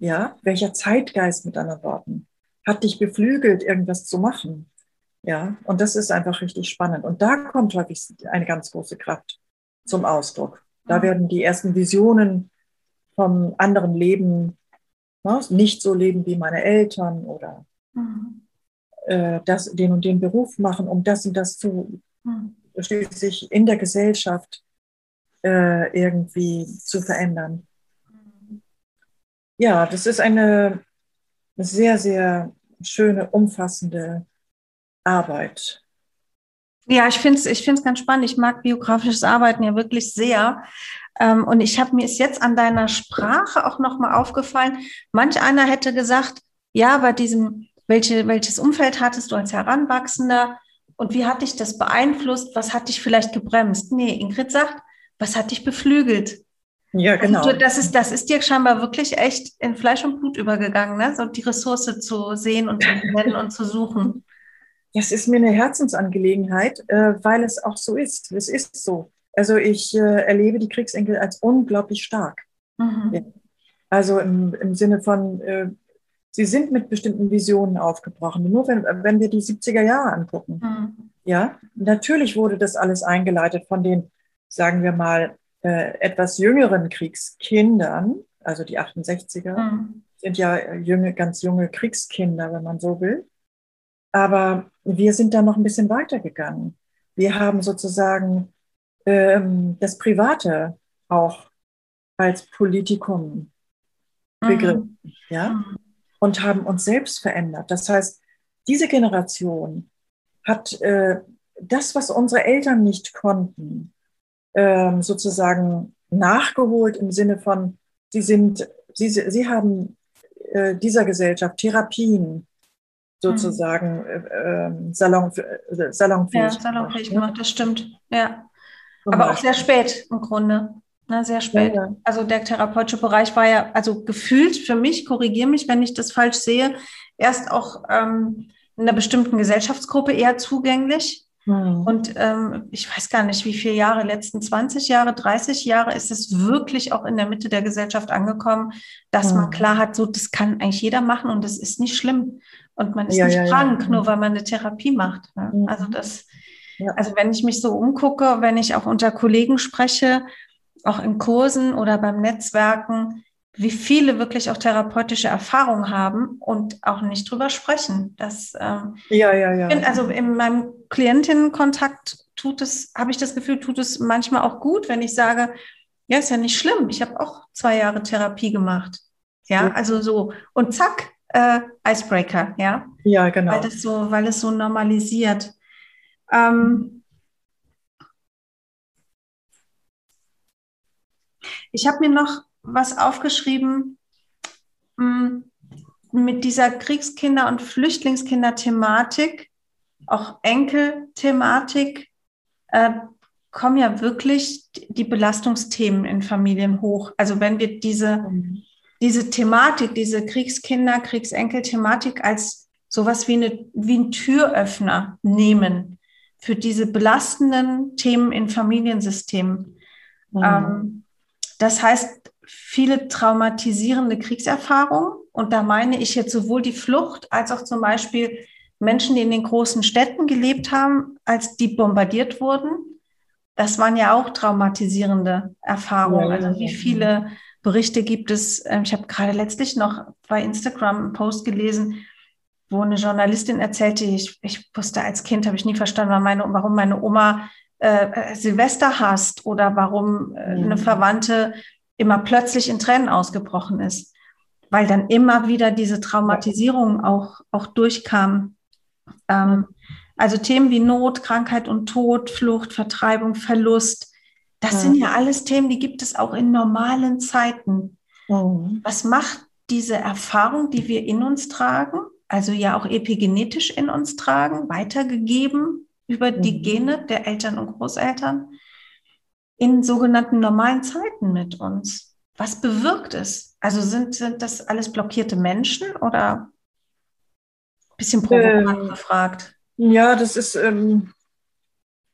S2: Ja, welcher Zeitgeist mit anderen Worten hat dich beflügelt, irgendwas zu machen? Ja, und das ist einfach richtig spannend. Und da kommt häufig eine ganz große Kraft zum Ausdruck. Da mhm. werden die ersten Visionen vom anderen Leben, ne, nicht so leben wie meine Eltern oder mhm. Äh, das, den und den Beruf machen, um das und das zu mhm. schließlich in der Gesellschaft äh, irgendwie zu verändern. Ja, das ist eine sehr, sehr schöne, umfassende Arbeit.
S1: Ja, ich finde es ich find's ganz spannend. Ich mag biografisches Arbeiten ja wirklich sehr. Ähm, und ich habe mir ist jetzt an deiner Sprache auch nochmal aufgefallen, manch einer hätte gesagt, ja, bei diesem, welche, welches Umfeld hattest du als Heranwachsender und wie hat dich das beeinflusst? Was hat dich vielleicht gebremst? Nee, Ingrid sagt, was hat dich beflügelt?
S2: Ja, genau.
S1: Also, das, ist, das ist dir scheinbar wirklich echt in Fleisch und Blut übergegangen, ne? so die Ressource zu sehen und zu benennen und zu suchen.
S2: Das ist mir eine Herzensangelegenheit, äh, weil es auch so ist. Es ist so. Also ich äh, erlebe die Kriegsenkel als unglaublich stark. Mhm. Also im, im Sinne von, äh, sie sind mit bestimmten Visionen aufgebrochen. Nur wenn, wenn wir die 70er Jahre angucken. Mhm. Ja, natürlich wurde das alles eingeleitet von den, sagen wir mal, äh, etwas jüngeren Kriegskindern, also die 68er, mhm. sind ja junge, ganz junge Kriegskinder, wenn man so will. Aber wir sind da noch ein bisschen weitergegangen. Wir haben sozusagen ähm, das Private auch als Politikum begriffen, mhm. ja, mhm. Und haben uns selbst verändert. Das heißt, diese Generation hat äh, das, was unsere Eltern nicht konnten, ähm, sozusagen nachgeholt im Sinne von, sie sind, sie, sie haben äh, dieser Gesellschaft Therapien sozusagen mhm. äh, ähm, Salon, äh, salonfähig,
S1: ja, salonfähig gemacht. Ne? Das stimmt, ja. Aber auch sehr spät im Grunde. Na, sehr spät. Ja, ja. Also der therapeutische Bereich war ja, also gefühlt für mich, korrigiere mich, wenn ich das falsch sehe, erst auch ähm, in einer bestimmten Gesellschaftsgruppe eher zugänglich. Mhm. Und ähm, ich weiß gar nicht, wie viele Jahre, letzten 20 Jahre, 30 Jahre ist es wirklich auch in der Mitte der Gesellschaft angekommen, dass mhm. man klar hat, so das kann eigentlich jeder machen und das ist nicht schlimm. Und man ist ja, nicht krank, nur weil man eine Therapie macht. Ne? Mhm. Also das. Also wenn ich mich so umgucke, wenn ich auch unter Kollegen spreche, auch in Kursen oder beim Netzwerken, wie viele wirklich auch therapeutische Erfahrungen haben und auch nicht drüber sprechen. Das, ähm,
S2: ja, ja, ja.
S1: Also in meinem Klientinnenkontakt tut es, habe ich das Gefühl, tut es manchmal auch gut, wenn ich sage, ja, ist ja nicht schlimm. Ich habe auch zwei Jahre Therapie gemacht. Ja, ja. also so. Und zack, äh, Icebreaker, ja.
S2: Ja, genau.
S1: Weil, das so, weil es so normalisiert. Ähm, ich habe mir noch was aufgeschrieben mm, mit dieser Kriegskinder- und Flüchtlingskinder-Thematik, auch Enkel-Thematik, äh, kommen ja wirklich die Belastungsthemen in Familien hoch. Also wenn wir diese, mhm. diese Thematik, diese Kriegskinder-, Kriegsenkel-Thematik als sowas wie, eine, wie ein Türöffner nehmen, für diese belastenden Themen in Familiensystemen. Mhm. Ähm, das heißt, viele traumatisierende Kriegserfahrungen. Und da meine ich jetzt sowohl die Flucht als auch zum Beispiel Menschen, die in den großen Städten gelebt haben, als die bombardiert wurden. das waren ja auch traumatisierende Erfahrungen. Also wie viele Berichte gibt es? Ähm, ich habe gerade letztlich noch bei Instagram einen Post gelesen, wo eine Journalistin erzählte, ich, ich wusste als Kind, habe ich nie verstanden, meine, warum meine Oma äh, Silvester hasst oder warum äh, eine. Verwandte immer plötzlich in Tränen ausgebrochen ist, weil dann immer wieder diese Traumatisierung auch, auch durchkam. Ähm, also Themen wie Not, Krankheit und Tod, Flucht, Vertreibung, Verlust, das ja. sind ja alles Themen, die gibt es auch in normalen Zeiten. Mhm. Was macht diese Erfahrung, die wir in uns tragen, also ja auch epigenetisch in uns tragen, weitergegeben über mhm. die Gene der Eltern und Großeltern in sogenannten normalen Zeiten mit uns? Was bewirkt es? Also sind, sind das alles blockierte Menschen oder ein bisschen provokant ähm, gefragt?
S2: Ja, das ist, ähm,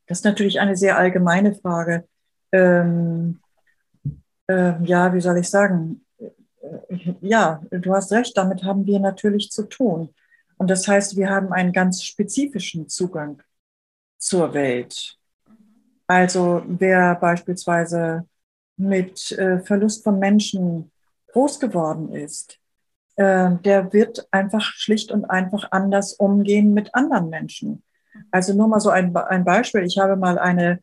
S2: das ist natürlich eine sehr allgemeine Frage. Ähm, äh, ja, wie soll ich sagen? Äh, ja, du hast recht, damit haben wir natürlich zu tun. Und das heißt, wir haben einen ganz spezifischen Zugang zur Welt. Also wer beispielsweise mit äh, Verlust von Menschen groß geworden ist, äh, der wird einfach schlicht und einfach anders umgehen mit anderen Menschen. Also nur mal so ein, ein Beispiel. Ich habe mal eine,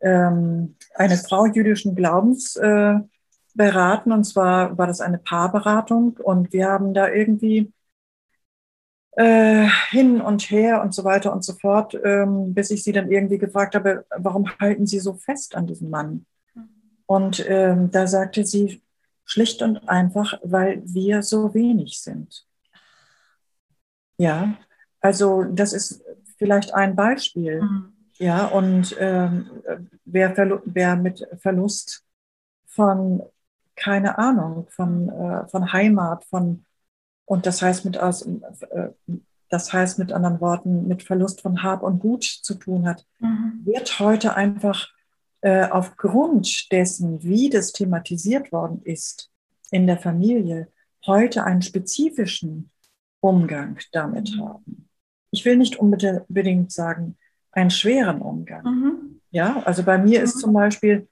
S2: ähm, eine Frau jüdischen Glaubens äh, beraten und zwar war das eine Paarberatung und wir haben da irgendwie äh, hin und her und so weiter und so fort, ähm, bis ich sie dann irgendwie gefragt habe, warum halten Sie so fest an diesem Mann? Und ähm, da sagte sie schlicht und einfach, weil wir so wenig sind. Ja, also das ist vielleicht ein Beispiel. Mhm. Ja, und ähm, wer, wer mit Verlust von, keine Ahnung, von, äh, von Heimat, von und das heißt mit aus, äh, das heißt mit anderen Worten, mit Verlust von Hab und Gut zu tun hat, mhm. wird heute einfach äh, aufgrund dessen, wie das thematisiert worden ist in der Familie, heute einen spezifischen Umgang damit mhm. haben. Ich will nicht unbedingt sagen, einen schweren Umgang. Mhm. Ja, also bei mir ist mhm. zum Beispiel,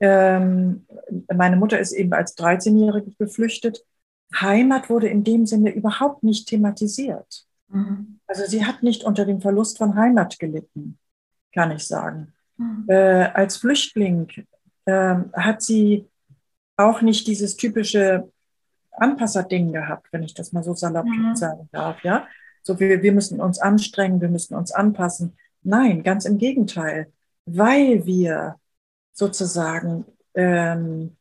S2: ähm, meine Mutter ist eben als 13-Jährige geflüchtet Heimat wurde in dem Sinne überhaupt nicht thematisiert. Mhm. Also sie hat nicht unter dem Verlust von Heimat gelitten, kann ich sagen. Mhm. Äh, als Flüchtling äh, hat sie auch nicht dieses typische Anpasserding gehabt, wenn ich das mal so salopp mhm. sagen darf. Ja, so wir, wir müssen uns anstrengen, wir müssen uns anpassen. Nein, ganz im Gegenteil, weil wir sozusagen ähm, äh,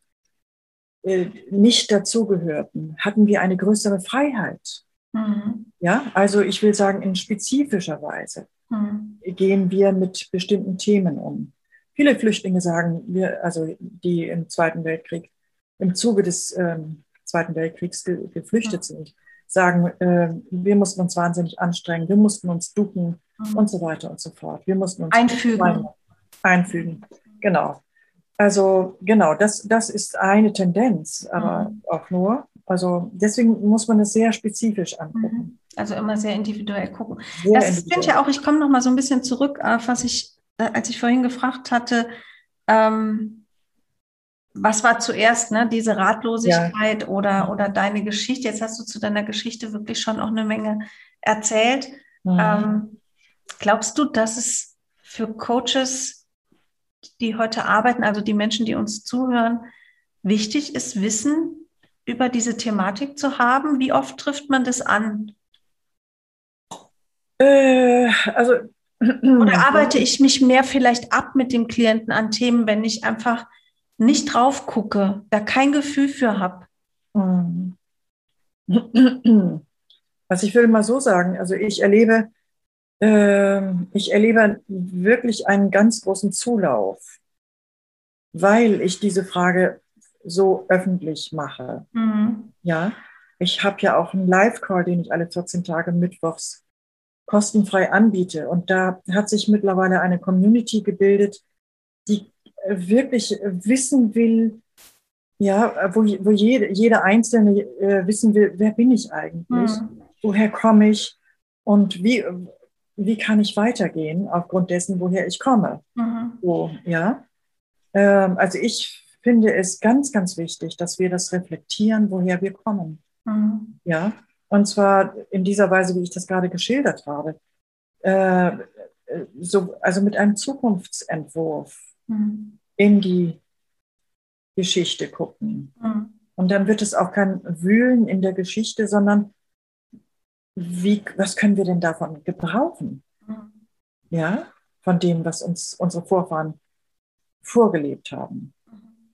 S2: nicht dazugehörten, hatten wir eine größere Freiheit. Mhm. Ja, also ich will sagen, in spezifischer Weise mhm. gehen wir mit bestimmten Themen um. Viele Flüchtlinge sagen, wir, also die im Zweiten Weltkrieg, im Zuge des ähm, Zweiten Weltkriegs ge geflüchtet mhm. sind, sagen, äh, wir mussten uns wahnsinnig anstrengen, wir mussten uns ducken mhm. und so weiter und so fort. Wir mussten uns
S1: einfügen.
S2: Einfügen, genau. Also genau, das, das ist eine Tendenz, aber mhm. auch nur. Also deswegen muss man es sehr spezifisch angucken. Mhm.
S1: Also immer sehr individuell gucken. Sehr das finde ja auch, ich komme noch mal so ein bisschen zurück auf was ich, äh, als ich vorhin gefragt hatte, ähm, was war zuerst, ne? diese Ratlosigkeit ja. oder, oder deine Geschichte? Jetzt hast du zu deiner Geschichte wirklich schon auch eine Menge erzählt. Mhm. Ähm, glaubst du, dass es für Coaches die heute arbeiten, also die Menschen, die uns zuhören, wichtig ist, Wissen über diese Thematik zu haben? Wie oft trifft man das an?
S2: Äh, also
S1: oder arbeite ich mich mehr vielleicht ab mit dem Klienten an Themen, wenn ich einfach nicht drauf gucke, da kein Gefühl für habe?
S2: Also ich will mal so sagen, also ich erlebe ich erlebe wirklich einen ganz großen Zulauf, weil ich diese Frage so öffentlich mache. Mhm. Ja, ich habe ja auch einen Live-Call, den ich alle 14 Tage mittwochs kostenfrei anbiete. Und da hat sich mittlerweile eine Community gebildet, die wirklich wissen will, ja, wo, wo jede, jeder Einzelne äh, wissen will, wer bin ich eigentlich? Mhm. Woher komme ich? Und wie, wie kann ich weitergehen aufgrund dessen, woher ich komme. Mhm. So, ja. Ähm, also ich finde es ganz, ganz wichtig, dass wir das reflektieren, woher wir kommen. Mhm. Ja. Und zwar in dieser Weise, wie ich das gerade geschildert habe. Äh, so, also mit einem Zukunftsentwurf mhm. in die Geschichte gucken. Mhm. Und dann wird es auch kein Wühlen in der Geschichte, sondern wie, was können wir denn davon gebrauchen? Mhm. Ja, von dem, was uns unsere Vorfahren vorgelebt haben. Mhm.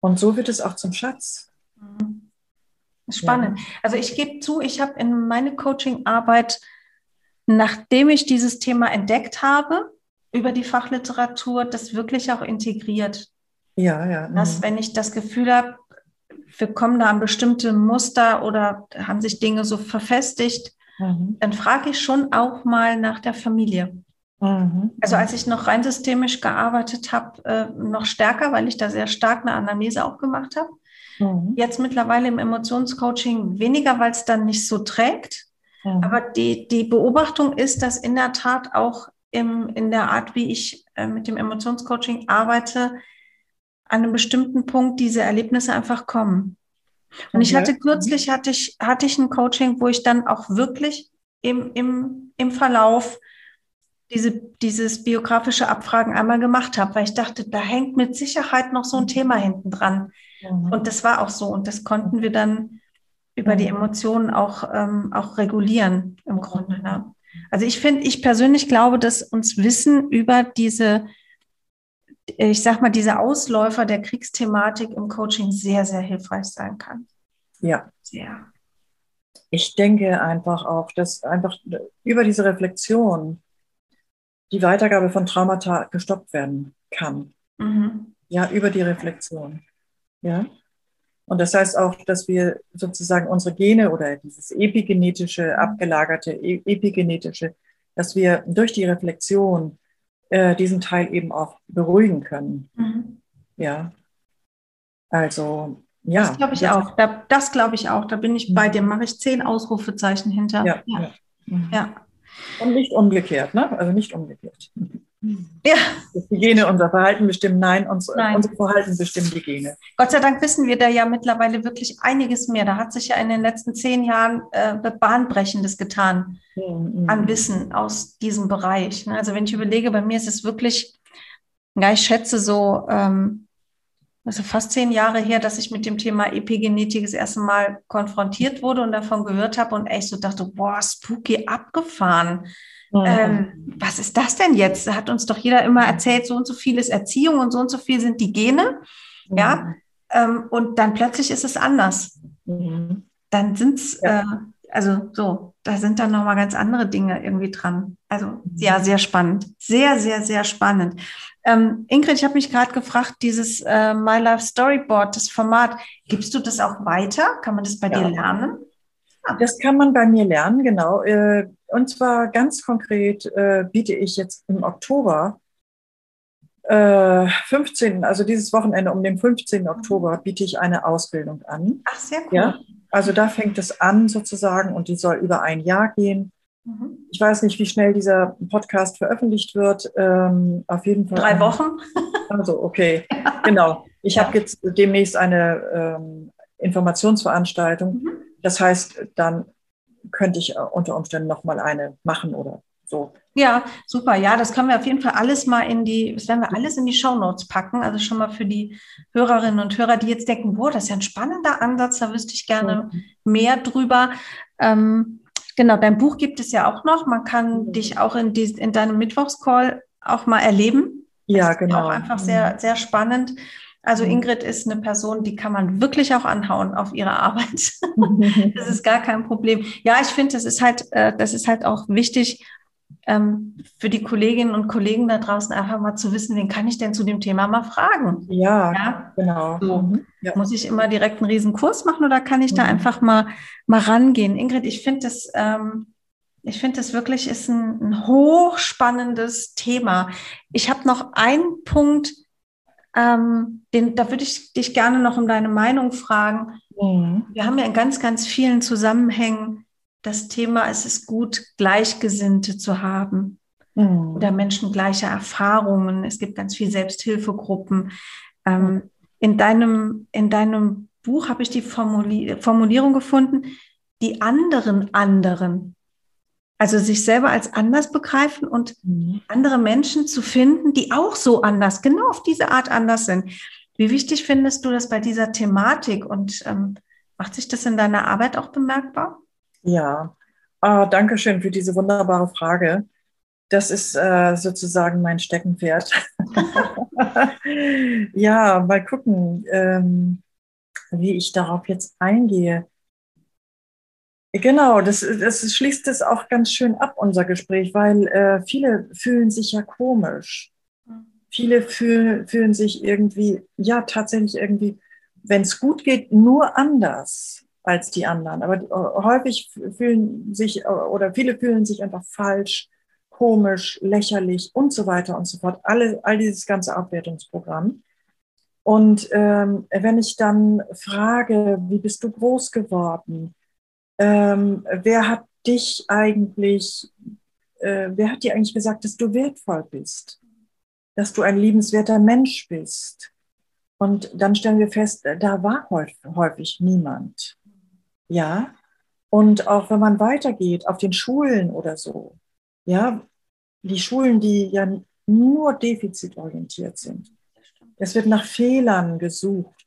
S2: Und so wird es auch zum Schatz.
S1: Mhm. Spannend. Ja. Also ich gebe zu, ich habe in meine Coaching-Arbeit, nachdem ich dieses Thema entdeckt habe, über die Fachliteratur, das wirklich auch integriert.
S2: Ja, ja.
S1: Dass, wenn ich das Gefühl habe, wir kommen da an bestimmte Muster oder haben sich Dinge so verfestigt, mhm. dann frage ich schon auch mal nach der Familie. Mhm. Also als ich noch rein systemisch gearbeitet habe, äh, noch stärker, weil ich da sehr stark eine Anamnese auch gemacht habe. Mhm. Jetzt mittlerweile im Emotionscoaching weniger, weil es dann nicht so trägt. Mhm. Aber die, die Beobachtung ist, dass in der Tat auch im, in der Art, wie ich äh, mit dem Emotionscoaching arbeite, an einem bestimmten Punkt diese Erlebnisse einfach kommen. Und ich hatte kürzlich hatte ich, hatte ich ein Coaching, wo ich dann auch wirklich im, im, im Verlauf diese, dieses biografische Abfragen einmal gemacht habe, weil ich dachte, da hängt mit Sicherheit noch so ein Thema hinten dran. Mhm. Und das war auch so. Und das konnten wir dann über die mhm. Emotionen auch, ähm, auch regulieren im Grunde. Ne? Also ich finde, ich persönlich glaube, dass uns Wissen über diese, ich sag mal, diese Ausläufer der Kriegsthematik im Coaching sehr, sehr hilfreich sein kann.
S2: Ja. Sehr. Ich denke einfach auch, dass einfach über diese Reflexion die Weitergabe von Traumata gestoppt werden kann. Mhm. Ja, über die Reflexion. Ja. Und das heißt auch, dass wir sozusagen unsere Gene oder dieses epigenetische, abgelagerte e-, epigenetische, dass wir durch die Reflexion äh, diesen Teil eben auch beruhigen können. Mhm. Ja. Also, ja.
S1: Das glaube ich auch. Da, das glaube ich auch. Da bin ich bei mhm. dir. Mache ich zehn Ausrufezeichen hinter.
S2: Ja. ja. ja. Mhm. ja. Und nicht umgekehrt, ne? Also nicht umgekehrt.
S1: Ja.
S2: Die Gene unser Verhalten bestimmen, nein, uns, nein, unser Verhalten bestimmen die Gene.
S1: Gott sei Dank wissen wir da ja mittlerweile wirklich einiges mehr. Da hat sich ja in den letzten zehn Jahren äh, Bahnbrechendes getan mhm. an Wissen aus diesem Bereich. Ne? Also wenn ich überlege, bei mir ist es wirklich, ja, ich schätze so, ähm, also fast zehn Jahre her, dass ich mit dem Thema Epigenetik das erste Mal konfrontiert wurde und davon gehört habe und echt so dachte, boah, spooky abgefahren. Mhm. Ähm, was ist das denn jetzt? Da hat uns doch jeder immer erzählt, so und so viel ist Erziehung und so und so viel sind die Gene. Mhm. Ja. Ähm, und dann plötzlich ist es anders. Mhm. Dann sind es, ja. äh, also so, da sind dann nochmal ganz andere Dinge irgendwie dran. Also mhm. ja, sehr spannend. Sehr, sehr, sehr spannend. Ähm, Ingrid, ich habe mich gerade gefragt, dieses äh, My Life Storyboard, das Format, gibst du das auch weiter? Kann man das bei ja. dir lernen?
S2: Das kann man bei mir lernen, genau. Äh, und zwar ganz konkret äh, biete ich jetzt im Oktober 15, äh, also dieses Wochenende um den 15. Mhm. Oktober biete ich eine Ausbildung an.
S1: Ach, sehr cool.
S2: Ja, also da fängt es an sozusagen und die soll über ein Jahr gehen. Mhm. Ich weiß nicht, wie schnell dieser Podcast veröffentlicht wird. Ähm, auf jeden Fall.
S1: Drei Wochen.
S2: Also, okay. genau. Ich ja. habe jetzt demnächst eine ähm, Informationsveranstaltung. Mhm. Das heißt, dann könnte ich unter Umständen nochmal eine machen oder so.
S1: Ja, super. Ja, das können wir auf jeden Fall alles mal in die, das werden wir alles in die Show Notes packen. Also schon mal für die Hörerinnen und Hörer, die jetzt denken, boah, das ist ja ein spannender Ansatz, da wüsste ich gerne mhm. mehr drüber. Ähm, Genau, dein Buch gibt es ja auch noch. Man kann mhm. dich auch in, die, in deinem Mittwochscall auch mal erleben.
S2: Ja, das genau.
S1: Auch einfach sehr, mhm. sehr spannend. Also mhm. Ingrid ist eine Person, die kann man wirklich auch anhauen auf ihre Arbeit. das ist gar kein Problem. Ja, ich finde, das ist halt, äh, das ist halt auch wichtig, ähm, für die Kolleginnen und Kollegen da draußen einfach mal zu wissen, wen kann ich denn zu dem Thema mal fragen?
S2: Ja, ja? genau.
S1: So. Mhm. Ja. Muss ich immer direkt einen riesen Kurs machen oder kann ich mhm. da einfach mal, mal rangehen? Ingrid, ich finde das, ähm, ich finde das wirklich ist ein, ein hochspannendes Thema. Ich habe noch einen Punkt, ähm, den, da würde ich dich gerne noch um deine Meinung fragen. Mhm. Wir haben ja in ganz, ganz vielen Zusammenhängen das Thema, es ist gut, Gleichgesinnte zu haben mhm. oder Menschen gleicher Erfahrungen. Es gibt ganz viele Selbsthilfegruppen. Ähm, in, deinem, in deinem Buch habe ich die Formuli Formulierung gefunden, die anderen anderen. Also sich selber als anders begreifen und mhm. andere Menschen zu finden, die auch so anders, genau auf diese Art anders sind. Wie wichtig findest du das bei dieser Thematik und ähm, macht sich das in deiner Arbeit auch bemerkbar?
S2: Ja, ah, danke schön für diese wunderbare Frage. Das ist äh, sozusagen mein Steckenpferd. ja, mal gucken, ähm, wie ich darauf jetzt eingehe. Genau, das, das schließt es auch ganz schön ab, unser Gespräch, weil äh, viele fühlen sich ja komisch. Viele fühlen, fühlen sich irgendwie, ja, tatsächlich irgendwie, wenn es gut geht, nur anders als die anderen. Aber äh, häufig fühlen sich äh, oder viele fühlen sich einfach falsch, komisch, lächerlich und so weiter und so fort. Alle, all dieses ganze Abwertungsprogramm. Und ähm, wenn ich dann frage, wie bist du groß geworden? Ähm, wer hat dich eigentlich, äh, wer hat dir eigentlich gesagt, dass du wertvoll bist, dass du ein liebenswerter Mensch bist? Und dann stellen wir fest, da war häufig niemand. Ja. Und auch wenn man weitergeht auf den Schulen oder so, ja, die Schulen, die ja nur defizitorientiert sind. Es wird nach Fehlern gesucht.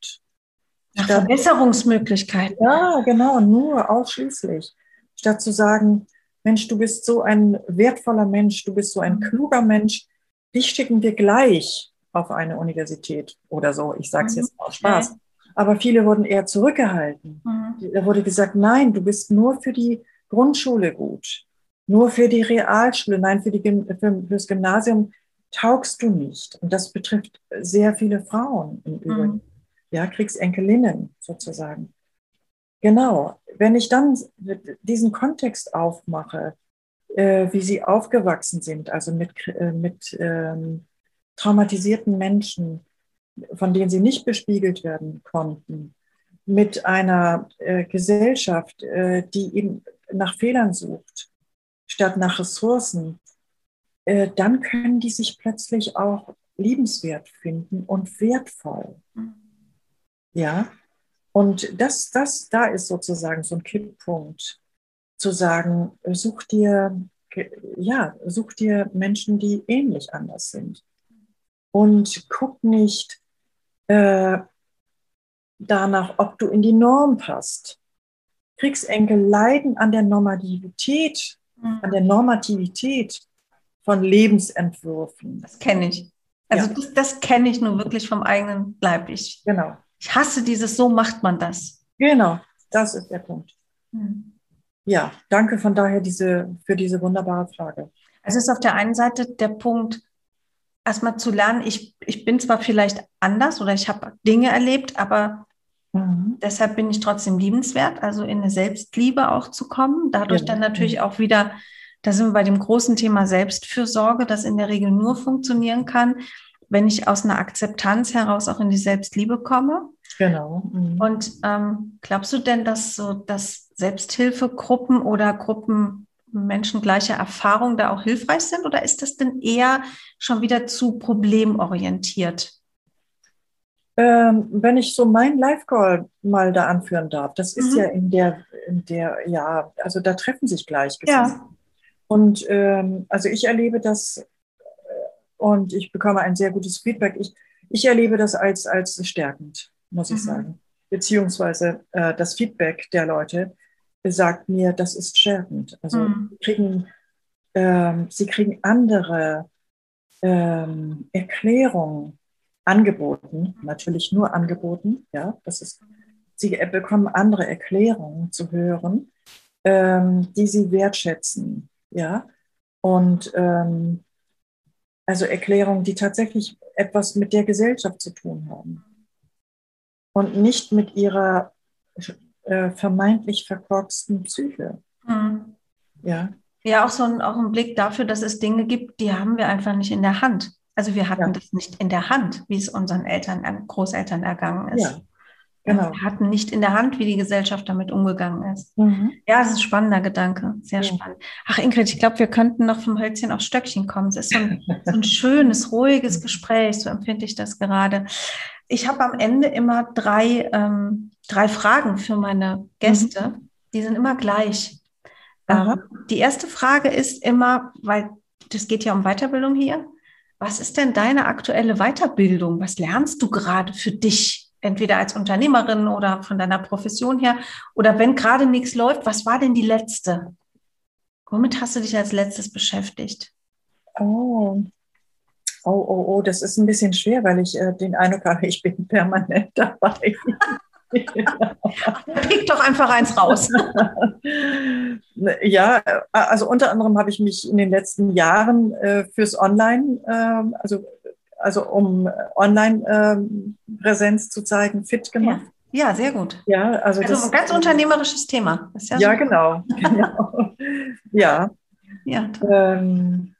S1: Nach Statt, Verbesserungsmöglichkeiten.
S2: Ja, genau, nur ausschließlich. Statt zu sagen, Mensch, du bist so ein wertvoller Mensch, du bist so ein mhm. kluger Mensch, dich schicken wir gleich auf eine Universität oder so. Ich sage es mhm. jetzt aus Spaß. Aber viele wurden eher zurückgehalten. Mhm. Da wurde gesagt, nein, du bist nur für die Grundschule gut, nur für die Realschule, nein, für, die, für, das Gymnasium taugst du nicht. Und das betrifft sehr viele Frauen im Übrigen. Mhm ja, Kriegsenkelinnen sozusagen. Genau, wenn ich dann diesen Kontext aufmache, äh, wie sie aufgewachsen sind, also mit, äh, mit ähm, traumatisierten Menschen, von denen sie nicht bespiegelt werden konnten, mit einer äh, Gesellschaft, äh, die eben nach Fehlern sucht, statt nach Ressourcen, äh, dann können die sich plötzlich auch liebenswert finden und wertvoll. Mhm. Ja, und das, das, da ist sozusagen so ein Kipppunkt, zu sagen, such dir, ja, such dir Menschen, die ähnlich anders sind. Und guck nicht äh, danach, ob du in die Norm passt. Kriegsenkel leiden an der Normativität, mhm. an der Normativität von Lebensentwürfen.
S1: Das kenne ich. Also ja. das, das kenne ich nur wirklich vom eigenen Leib. Ich
S2: genau.
S1: Ich hasse dieses, so macht man das.
S2: Genau, das ist der Punkt. Hm. Ja, danke von daher diese, für diese wunderbare Frage.
S1: Es ist auf der einen Seite der Punkt, erstmal zu lernen, ich, ich bin zwar vielleicht anders oder ich habe Dinge erlebt, aber mhm. deshalb bin ich trotzdem liebenswert, also in eine Selbstliebe auch zu kommen. Dadurch ja. dann natürlich auch wieder, da sind wir bei dem großen Thema Selbstfürsorge, das in der Regel nur funktionieren kann, wenn ich aus einer Akzeptanz heraus auch in die Selbstliebe komme.
S2: Genau.
S1: Mhm. Und ähm, glaubst du denn, dass so dass Selbsthilfegruppen oder Gruppen Menschen gleicher Erfahrung da auch hilfreich sind? Oder ist das denn eher schon wieder zu problemorientiert?
S2: Ähm, wenn ich so mein Live-Call mal da anführen darf, das ist mhm. ja in der, in der, ja, also da treffen sich Gleichgesinnte. Ja. Und ähm, also ich erlebe das und ich bekomme ein sehr gutes Feedback. Ich, ich erlebe das als, als stärkend, muss ich mhm. sagen. Beziehungsweise äh, das Feedback der Leute sagt mir, das ist stärkend. Also mhm. kriegen, ähm, sie kriegen andere ähm, Erklärungen angeboten, natürlich nur angeboten, ja, das ist, sie bekommen andere Erklärungen zu hören, ähm, die sie wertschätzen, ja, und ähm, also Erklärungen, die tatsächlich etwas mit der Gesellschaft zu tun haben und nicht mit ihrer äh, vermeintlich verkorksten Psyche. Mhm.
S1: Ja. Ja, auch so ein, auch ein Blick dafür, dass es Dinge gibt, die haben wir einfach nicht in der Hand. Also wir hatten ja. das nicht in der Hand, wie es unseren Eltern, Großeltern ergangen ist.
S2: Ja.
S1: Genau. Wir hatten nicht in der Hand, wie die Gesellschaft damit umgegangen ist. Mhm. Ja, das ist ein spannender Gedanke. Sehr ja. spannend. Ach, Ingrid, ich glaube, wir könnten noch vom Hölzchen aufs Stöckchen kommen. Es ist so ein, so ein schönes, ruhiges Gespräch. So empfinde ich das gerade. Ich habe am Ende immer drei, ähm, drei Fragen für meine Gäste. Mhm. Die sind immer gleich. Ähm, die erste Frage ist immer, weil das geht ja um Weiterbildung hier. Was ist denn deine aktuelle Weiterbildung? Was lernst du gerade für dich? Entweder als Unternehmerin oder von deiner Profession her? Oder wenn gerade nichts läuft, was war denn die letzte? Womit hast du dich als letztes beschäftigt?
S2: Oh. Oh, oh, oh, das ist ein bisschen schwer, weil ich äh, den Eindruck habe, ich bin permanent dabei.
S1: Pick doch einfach eins raus.
S2: ja, also unter anderem habe ich mich in den letzten Jahren äh, fürs Online, äh, also also um Online-Präsenz zu zeigen, fit gemacht.
S1: Ja. ja sehr gut.
S2: Ja, also,
S1: also
S2: das,
S1: ein ganz unternehmerisches Thema.
S2: ja, ja genau. genau. ja.
S1: Ja,
S2: ähm,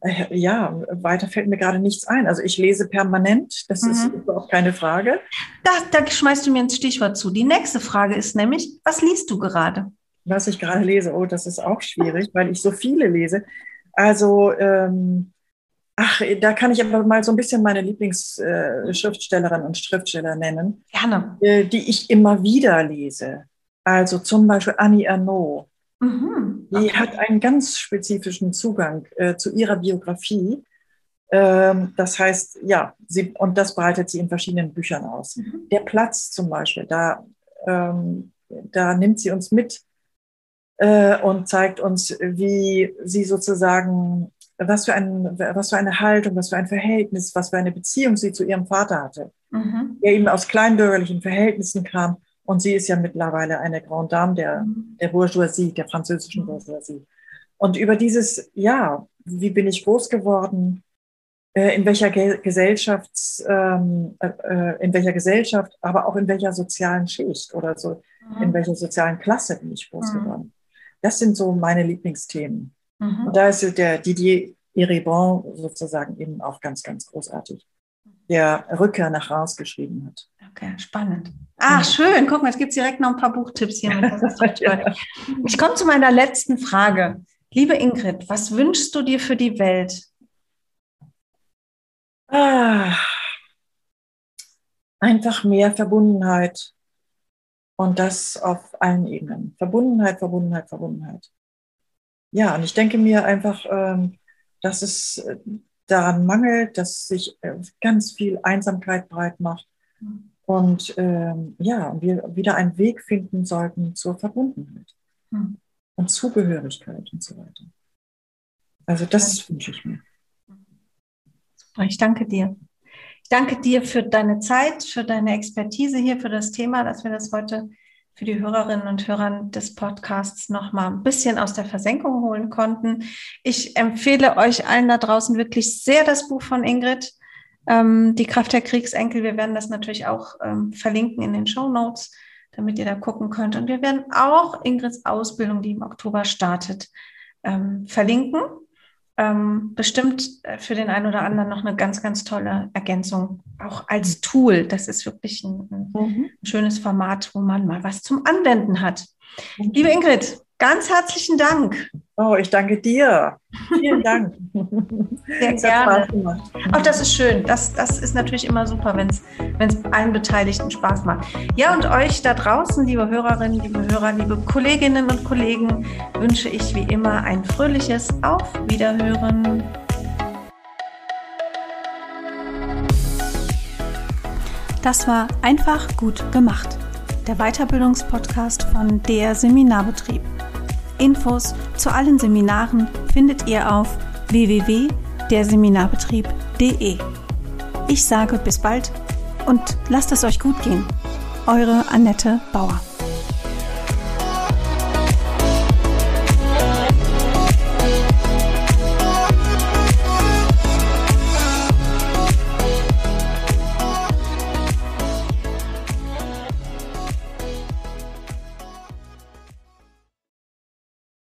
S2: äh, ja, weiter fällt mir gerade nichts ein. Also ich lese permanent, das mhm. ist überhaupt keine Frage.
S1: Da, da schmeißt du mir ein Stichwort zu. Die nächste Frage ist nämlich, was liest du gerade?
S2: Was ich gerade lese, oh, das ist auch schwierig, weil ich so viele lese. Also ähm, Ach, da kann ich aber mal so ein bisschen meine Lieblingsschriftstellerin und Schriftsteller nennen.
S1: Gerne.
S2: Äh, die ich immer wieder lese. Also zum Beispiel Annie Ernaux. Mhm. Die hat einen ganz spezifischen Zugang äh, zu ihrer Biografie. Ähm, das heißt, ja, sie, und das breitet sie in verschiedenen Büchern aus. Mhm. Der Platz zum Beispiel, da, ähm, da nimmt sie uns mit äh, und zeigt uns, wie sie sozusagen was für, ein, was für eine Haltung, was für ein Verhältnis, was für eine Beziehung sie zu ihrem Vater hatte, mhm. der eben aus kleinbürgerlichen Verhältnissen kam. Und sie ist ja mittlerweile eine Grande Dame der, mhm. der Bourgeoisie, der französischen mhm. Bourgeoisie. Und über dieses, ja, wie bin ich groß geworden, äh, in welcher Ge Gesellschafts, ähm, äh, äh, in welcher Gesellschaft, aber auch in welcher sozialen Schicht oder so, mhm. in welcher sozialen Klasse bin ich groß mhm. geworden. Das sind so meine Lieblingsthemen. Mhm. Und da ist der Didier Eribon sozusagen eben auch ganz, ganz großartig, der Rückkehr nach Reims geschrieben hat.
S1: Okay, spannend. Ach, schön. Guck mal, es gibt direkt noch ein paar Buchtipps hier. Ja. Ich komme zu meiner letzten Frage. Liebe Ingrid, was wünschst du dir für die Welt?
S2: Ah, einfach mehr Verbundenheit und das auf allen Ebenen. Verbundenheit, Verbundenheit, Verbundenheit. Ja, und ich denke mir einfach, ähm, dass es äh, daran mangelt, dass sich äh, ganz viel Einsamkeit breit macht. Und ähm, ja, wir wieder einen Weg finden sollten zur Verbundenheit mhm. und Zugehörigkeit und so weiter. Also das wünsche ich mir.
S1: Super, ich danke dir. Ich danke dir für deine Zeit, für deine Expertise hier, für das Thema, dass wir das heute für die Hörerinnen und Hörer des Podcasts noch mal ein bisschen aus der Versenkung holen konnten. Ich empfehle euch allen da draußen wirklich sehr das Buch von Ingrid, ähm, Die Kraft der Kriegsenkel. Wir werden das natürlich auch ähm, verlinken in den Show Notes, damit ihr da gucken könnt. Und wir werden auch Ingrids Ausbildung, die im Oktober startet, ähm, verlinken ähm, bestimmt äh, für den einen oder anderen noch eine ganz, ganz tolle Ergänzung, auch als Tool. Das ist wirklich ein, ein mhm. schönes Format, wo man mal was zum Anwenden hat. Mhm. Liebe Ingrid, Ganz herzlichen Dank.
S2: Oh, ich danke dir. Vielen Dank.
S1: Sehr gerne. Auch das ist schön. Das, das ist natürlich immer super, wenn es allen Beteiligten Spaß macht. Ja, und euch da draußen, liebe Hörerinnen, liebe Hörer, liebe Kolleginnen und Kollegen, wünsche ich wie immer ein fröhliches Auf Wiederhören. Das war einfach gut gemacht. Der Weiterbildungspodcast von der Seminarbetrieb. Infos zu allen Seminaren findet ihr auf www.derseminarbetrieb.de. Ich sage bis bald und lasst es euch gut gehen. Eure Annette Bauer.